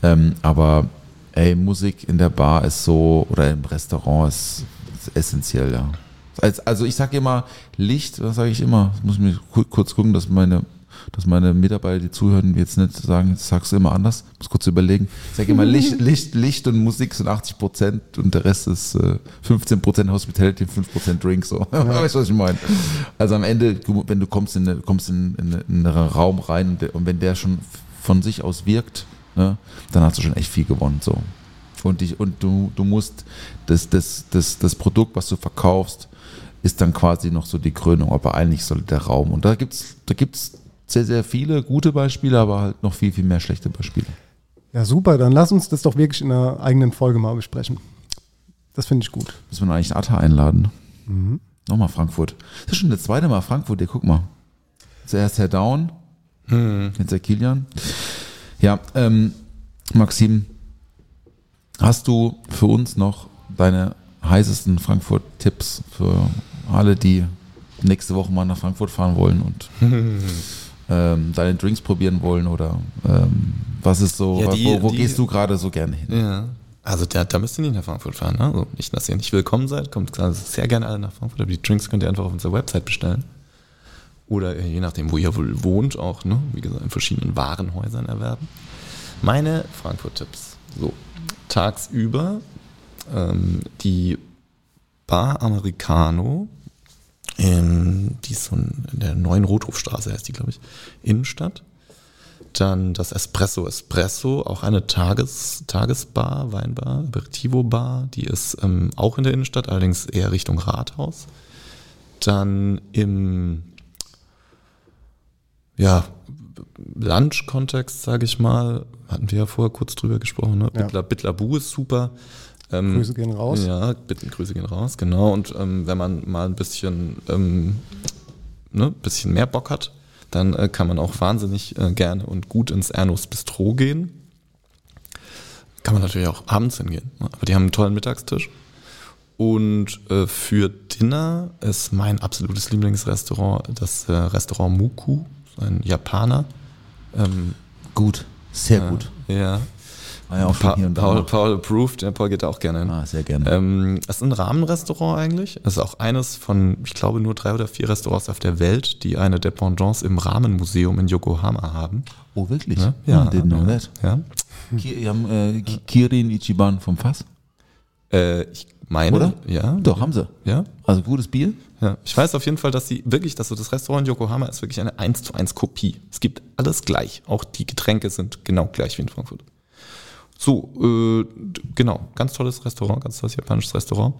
Ähm, aber ey, Musik in der Bar ist so, oder im Restaurant ist, ist essentiell, ja. Als, also ich sage immer, Licht, was sage ich immer, muss ich mir ku- kurz gucken, dass meine, dass meine Mitarbeiter, die zuhören, jetzt nicht sagen, das sagst du immer anders, muss kurz überlegen. Ich sage immer, Licht, Licht, Licht und Musik sind 80 Prozent und der Rest ist äh, 15 Prozent Hospitality und 5 Prozent Drink, so. weißt du, was ich meine? Also am Ende, wenn du kommst in, eine- kommst in, in, in einen Raum rein und, der, und wenn der schon von sich aus wirkt, ne, dann hast du schon echt viel gewonnen. So. Und, dich, und du, du musst das, das, das, das Produkt, was du verkaufst, ist dann quasi noch so die Krönung, aber eigentlich soll der Raum. Und da gibt es da gibt's sehr, sehr viele gute Beispiele, aber halt noch viel, viel mehr schlechte Beispiele. Ja, super. Dann lass uns das doch wirklich in einer eigenen Folge mal besprechen. Das finde ich gut. Müssen wir eigentlich Atta einladen. Nochmal Frankfurt. Das ist schon das zweite Mal Frankfurt, hier, guck mal. Zuerst Herr Down, jetzt der Kilian. Ja, ähm, Maxim, hast du für uns noch deine heißesten Frankfurt-Tipps für alle, die nächste Woche mal nach Frankfurt fahren wollen und ähm, deine Drinks probieren wollen oder ähm, was ist so, Ja, die- wo, wo die- gehst du gerade so gerne hin? Ja. Also da, da müsst ihr nicht nach Frankfurt fahren. Ne? Also nicht, dass ihr nicht willkommen seid. Kommt also sehr gerne alle nach Frankfurt. Aber die Drinks könnt ihr einfach auf unserer Website bestellen. Oder je nachdem, wo ihr wohl wohnt, auch, ne? wie gesagt, in verschiedenen Warenhäusern erwerben. Meine Frankfurt-Tipps. So, tagsüber ähm, die Bar Americano, in, die ist so in der neuen Rothofstraße, heißt die, glaube ich, Innenstadt. Dann das Espresso Espresso, auch eine Tages, Tagesbar, Weinbar, Aperitivo-Bar, die ist ähm, auch in der Innenstadt, allerdings eher Richtung Rathaus. Dann im ja, Lunch-Kontext, sage ich mal, hatten wir ja vorher kurz drüber gesprochen, ne? Ja. Bittler, Bittler ist super. Ähm, Grüße gehen raus. Ja, bitte, Grüße gehen raus, genau. Und ähm, wenn man mal ein bisschen, ähm, ne, bisschen mehr Bock hat, dann äh, kann man auch wahnsinnig äh, gerne und gut ins Ernus Bistro gehen. Kann man natürlich auch abends hingehen, ne? aber die haben einen tollen Mittagstisch. Und äh, für Dinner ist mein absolutes Lieblingsrestaurant das äh, Restaurant Muku, ein Japaner. Ähm, Gut, sehr gut. ja. War ja auch Pa hier und da. Paul, approved, ja, Paul geht da auch gerne hin. Ah, sehr gerne. Ähm, es ist ein Rahmenrestaurant eigentlich. Es ist auch eines von, ich glaube, nur drei oder vier Restaurants auf der Welt, die eine Dependance im Rahmenmuseum in Yokohama haben. oh, wirklich? Ja, ja. Didn't know that. Ja. Die haben äh, Ki- Kirin Ichiban vom Fass, Äh, ich meine, oder? ja. Doch, haben sie. Ja, Also gutes Bier. ja. Ich weiß auf jeden Fall, dass sie wirklich, dass so das Restaurant in Yokohama ist wirklich eine 1 zu 1 Kopie. Es gibt alles gleich. Auch die Getränke sind genau gleich wie in Frankfurt. So, äh, genau, ganz tolles Restaurant, ganz tolles japanisches Restaurant.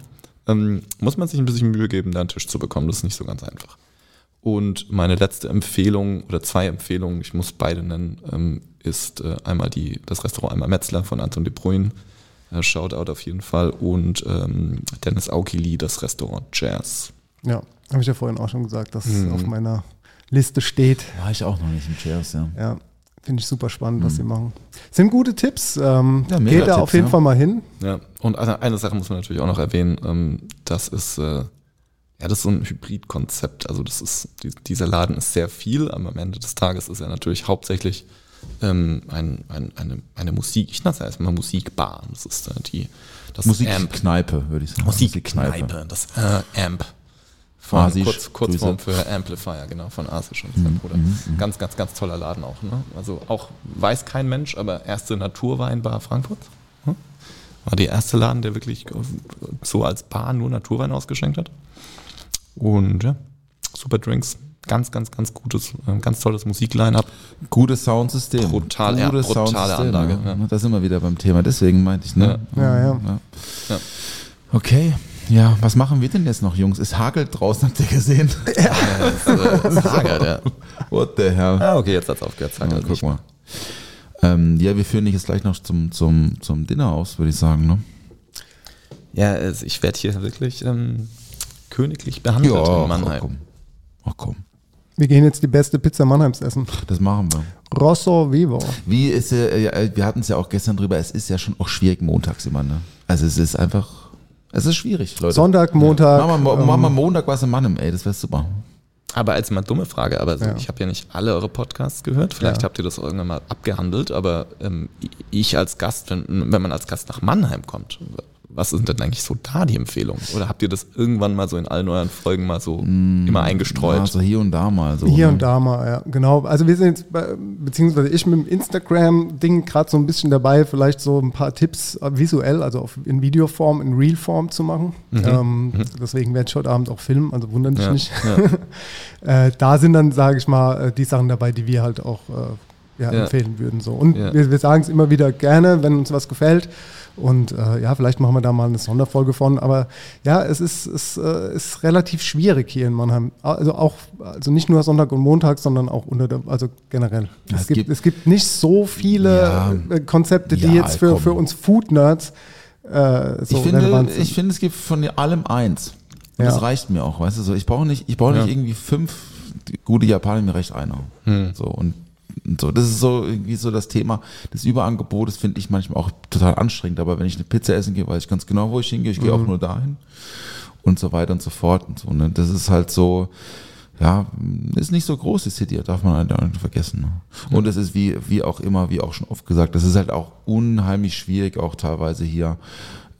Ähm, muss man sich ein bisschen Mühe geben, da einen Tisch zu bekommen. Das ist nicht so ganz einfach. Und meine letzte Empfehlung oder zwei Empfehlungen, ich muss beide nennen, ähm, ist äh, einmal die, das Restaurant einmal Metzler von Anton de Bruyne. Äh, Shoutout auf jeden Fall. Und ähm, Dennis Aukili, das Restaurant Jazz. Ja, habe ich ja vorhin auch schon gesagt, dass Mhm. es auf meiner Liste steht. War ich auch noch nicht im Cheers, ja. Ja, finde ich super spannend, was sie machen. Sind gute Tipps. Ähm, Ja, geht da Tipps, auf jeden ja. Fall mal hin. Ja, und eine, eine Sache muss man natürlich auch noch erwähnen, ähm, das ist, äh, ja, das ist so ein Hybridkonzept. Also das ist, die, dieser Laden ist sehr viel, aber am Ende des Tages ist er natürlich hauptsächlich ähm, ein, ein, eine, eine Musik, ich nenne es erstmal Musikbar. Das ist äh, die das. Musikkneipe, würde ich sagen. Musikkneipe, das äh, Amp. Von Asisch, kurz, Kurzform Grüße. für Amplifier, genau, von Asisch und sein Bruder. Ganz, ganz, ganz toller Laden auch. Ne? Also auch weiß kein Mensch, aber erste Naturweinbar Frankfurt. Hm? War der erste Laden, der wirklich so als Bar nur Naturwein ausgeschenkt hat. Und ja, super Drinks, ganz, ganz, ganz gutes, äh, ganz tolles Musikline-up. Gutes Soundsystem. Brutal, ja, Gutes brutale Soundsystem, Anlage, Ja. ja. Da sind wir wieder beim Thema. Deswegen meinte ich, ne? Ja, ja. Ja. Okay. Ja, was machen wir denn jetzt noch, Jungs? Es hagelt draußen, habt ihr gesehen? Ja, das, äh, das hagelt, ja. What the hell? Ah, okay, jetzt hat's aufgehört. Ja, guck mal. Ähm, ja, wir führen dich jetzt gleich noch zum, zum, zum Dinner aus, würde ich sagen, ne? Ja, also ich werde hier wirklich ähm, königlich behandelt in ach, Mannheim. komm. Ach komm, Wir gehen jetzt die beste Pizza Mannheims essen. das machen wir. Rosso Vivo. Wie ist ja, ja, wir hatten es ja auch gestern drüber, es ist ja schon auch schwierig montags immer, ne? Also es ist einfach, es ist schwierig, Leute. Sonntag, Montag. Machen wir, ähm, machen wir Montag was in Mannem, ey, das wäre super. Aber als mal dumme Frage, aber Ja. ich habe ja nicht alle eure Podcasts gehört. Vielleicht Ja. habt ihr das irgendwann mal abgehandelt, aber ähm, ich als Gast, wenn, wenn man als Gast nach Mannheim kommt, was sind denn eigentlich so da die Empfehlungen? Oder habt ihr das irgendwann mal so in allen euren Folgen mal so immer eingestreut? Ja, so hier und da mal. So, Hier ne? und da mal, ja, genau. Also wir sind jetzt, bei, beziehungsweise ich mit dem Instagram-Ding gerade so ein bisschen dabei, vielleicht so ein paar Tipps äh, visuell, also auf, in Videoform, in Realform zu machen. Ähm, Deswegen werde ich heute Abend auch filmen, also wundern dich Ja, nicht. äh, da sind dann, sage ich mal, äh, die Sachen dabei, die wir halt auch äh, ja, Ja. empfehlen würden. So. Und Ja. wir, wir sagen es immer wieder gerne, wenn uns was gefällt. Und äh, ja, vielleicht machen wir da mal eine Sonderfolge von. Aber ja, es ist, es, äh, ist relativ schwierig hier in Mannheim. Also auch, also nicht nur Sonntag und Montag, sondern auch unter der, also generell. Ja, es, es gibt, gibt- es gibt nicht so viele Ja. äh, Konzepte, die Ja, jetzt für, komm. für uns Food-Nerds äh, so ich, finde, relevant sind. ich finde, es gibt von allem eins. Und Ja. das reicht mir auch, weißt du so. Ich brauche nicht, ich brauche nicht Ja. irgendwie fünf gute Japaner, mir reicht einer. So und, und so. Das ist so irgendwie so das Thema des Überangebotes finde ich manchmal auch total anstrengend. Aber wenn ich eine Pizza essen gehe, weiß ich ganz genau, wo ich hingehe. Ich gehe auch nur dahin und so weiter und so fort und so. Ne? Das ist halt so. Ja, ist nicht so groß, die City, darf man halt nicht vergessen. Ne? Und es ist wie, wie auch immer, wie auch schon oft gesagt, das ist halt auch unheimlich schwierig, auch teilweise hier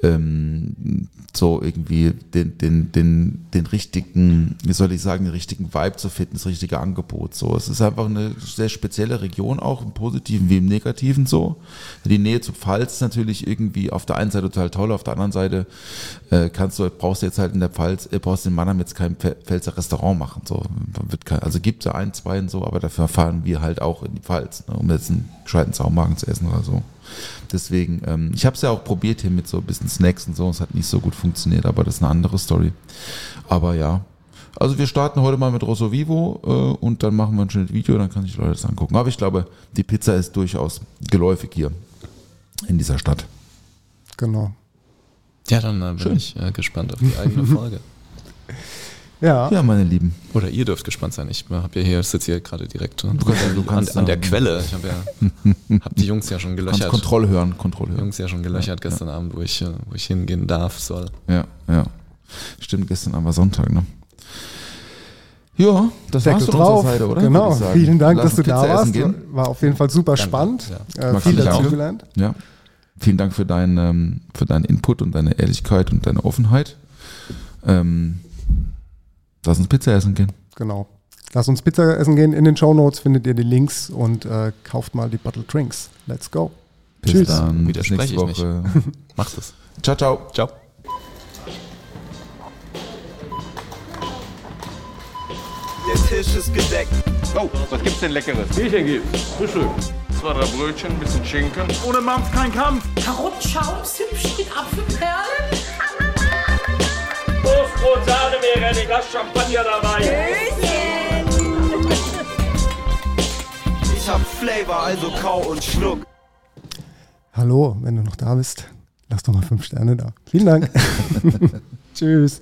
ähm, so irgendwie den, den, den, den richtigen, wie soll ich sagen, den richtigen Vibe zu finden, das richtige Angebot. So, es ist einfach eine sehr spezielle Region, auch im Positiven wie im Negativen so. Die Nähe zu Pfalz natürlich irgendwie auf der einen Seite total toll, auf der anderen Seite äh, kannst du, brauchst du jetzt halt in der Pfalz, äh, brauchst in Mannheim jetzt kein Pfä- Pfälzer Restaurant machen. So, wird kein, also gibt es ja ein, zwei und so, aber dafür fahren wir halt auch in die Pfalz, ne, um jetzt einen gescheiten Saumagen zu essen oder so. Deswegen, ähm, ich habe es ja auch probiert hier mit so ein bisschen Snacks und so, es hat nicht so gut funktioniert, aber das ist eine andere Story. Aber ja, also wir starten heute mal mit Rosso Vivo äh, und dann machen wir ein schönes Video, dann kann sich die Leute das angucken. Aber ich glaube, die Pizza ist durchaus geläufig hier in dieser Stadt. Genau. Ja, dann äh, bin Schön. ich äh, gespannt auf die eigene Folge. Ja, Ja, meine Lieben. Oder ihr dürft gespannt sein. Ich habe ja hier, sitze hier gerade direkt Du kannst- du an, kannst, an der ähm, Quelle. Ich habe ja, hab die Jungs ja schon gelöchert. Kontrolle hören, Kontrolle Die hören. Jungs ja schon gelöchert gestern Abend, wo ich, äh, wo ich hingehen darf, soll. Ja, ja. Stimmt, gestern Abend war Sonntag, ne? Ja, das war's Deckel von drauf. Seite, oder? Genau. Vielen Dank, Lass dass du uns da Pizza warst. War auf jeden Fall super Danke. spannend. Ja. Äh, viel dazugelernt. Ja. Vielen Dank für deinen, ähm, für deinen Input und deine Ehrlichkeit und deine Offenheit. Ähm, lass uns Pizza essen gehen. Genau. Lass uns Pizza essen gehen. In den Show Notes findet ihr die Links und äh, kauft mal die Bottle Drinks. Let's go. Bis Tschüss. dann. Bis Widerspreche nächste ich nicht. Woche. Macht es. ciao, ciao. Ciao. Der Tisch ist gedeckt. Oh, was gibt's denn Leckeres? Bierchen gibt's. Frühstück. Zwei, drei Brötchen, ein bisschen Schinken. Ohne Mampf kein Kampf. Karottenschaum, Zimtschnitt, Apfelperlen. Toastbrot, Sahne, wäre ein Glas Champagner dabei. Ich hab Flavor, also kau und schluck. Hallo, wenn du noch da bist, lass doch mal fünf Sterne da. Vielen Dank. Tschüss.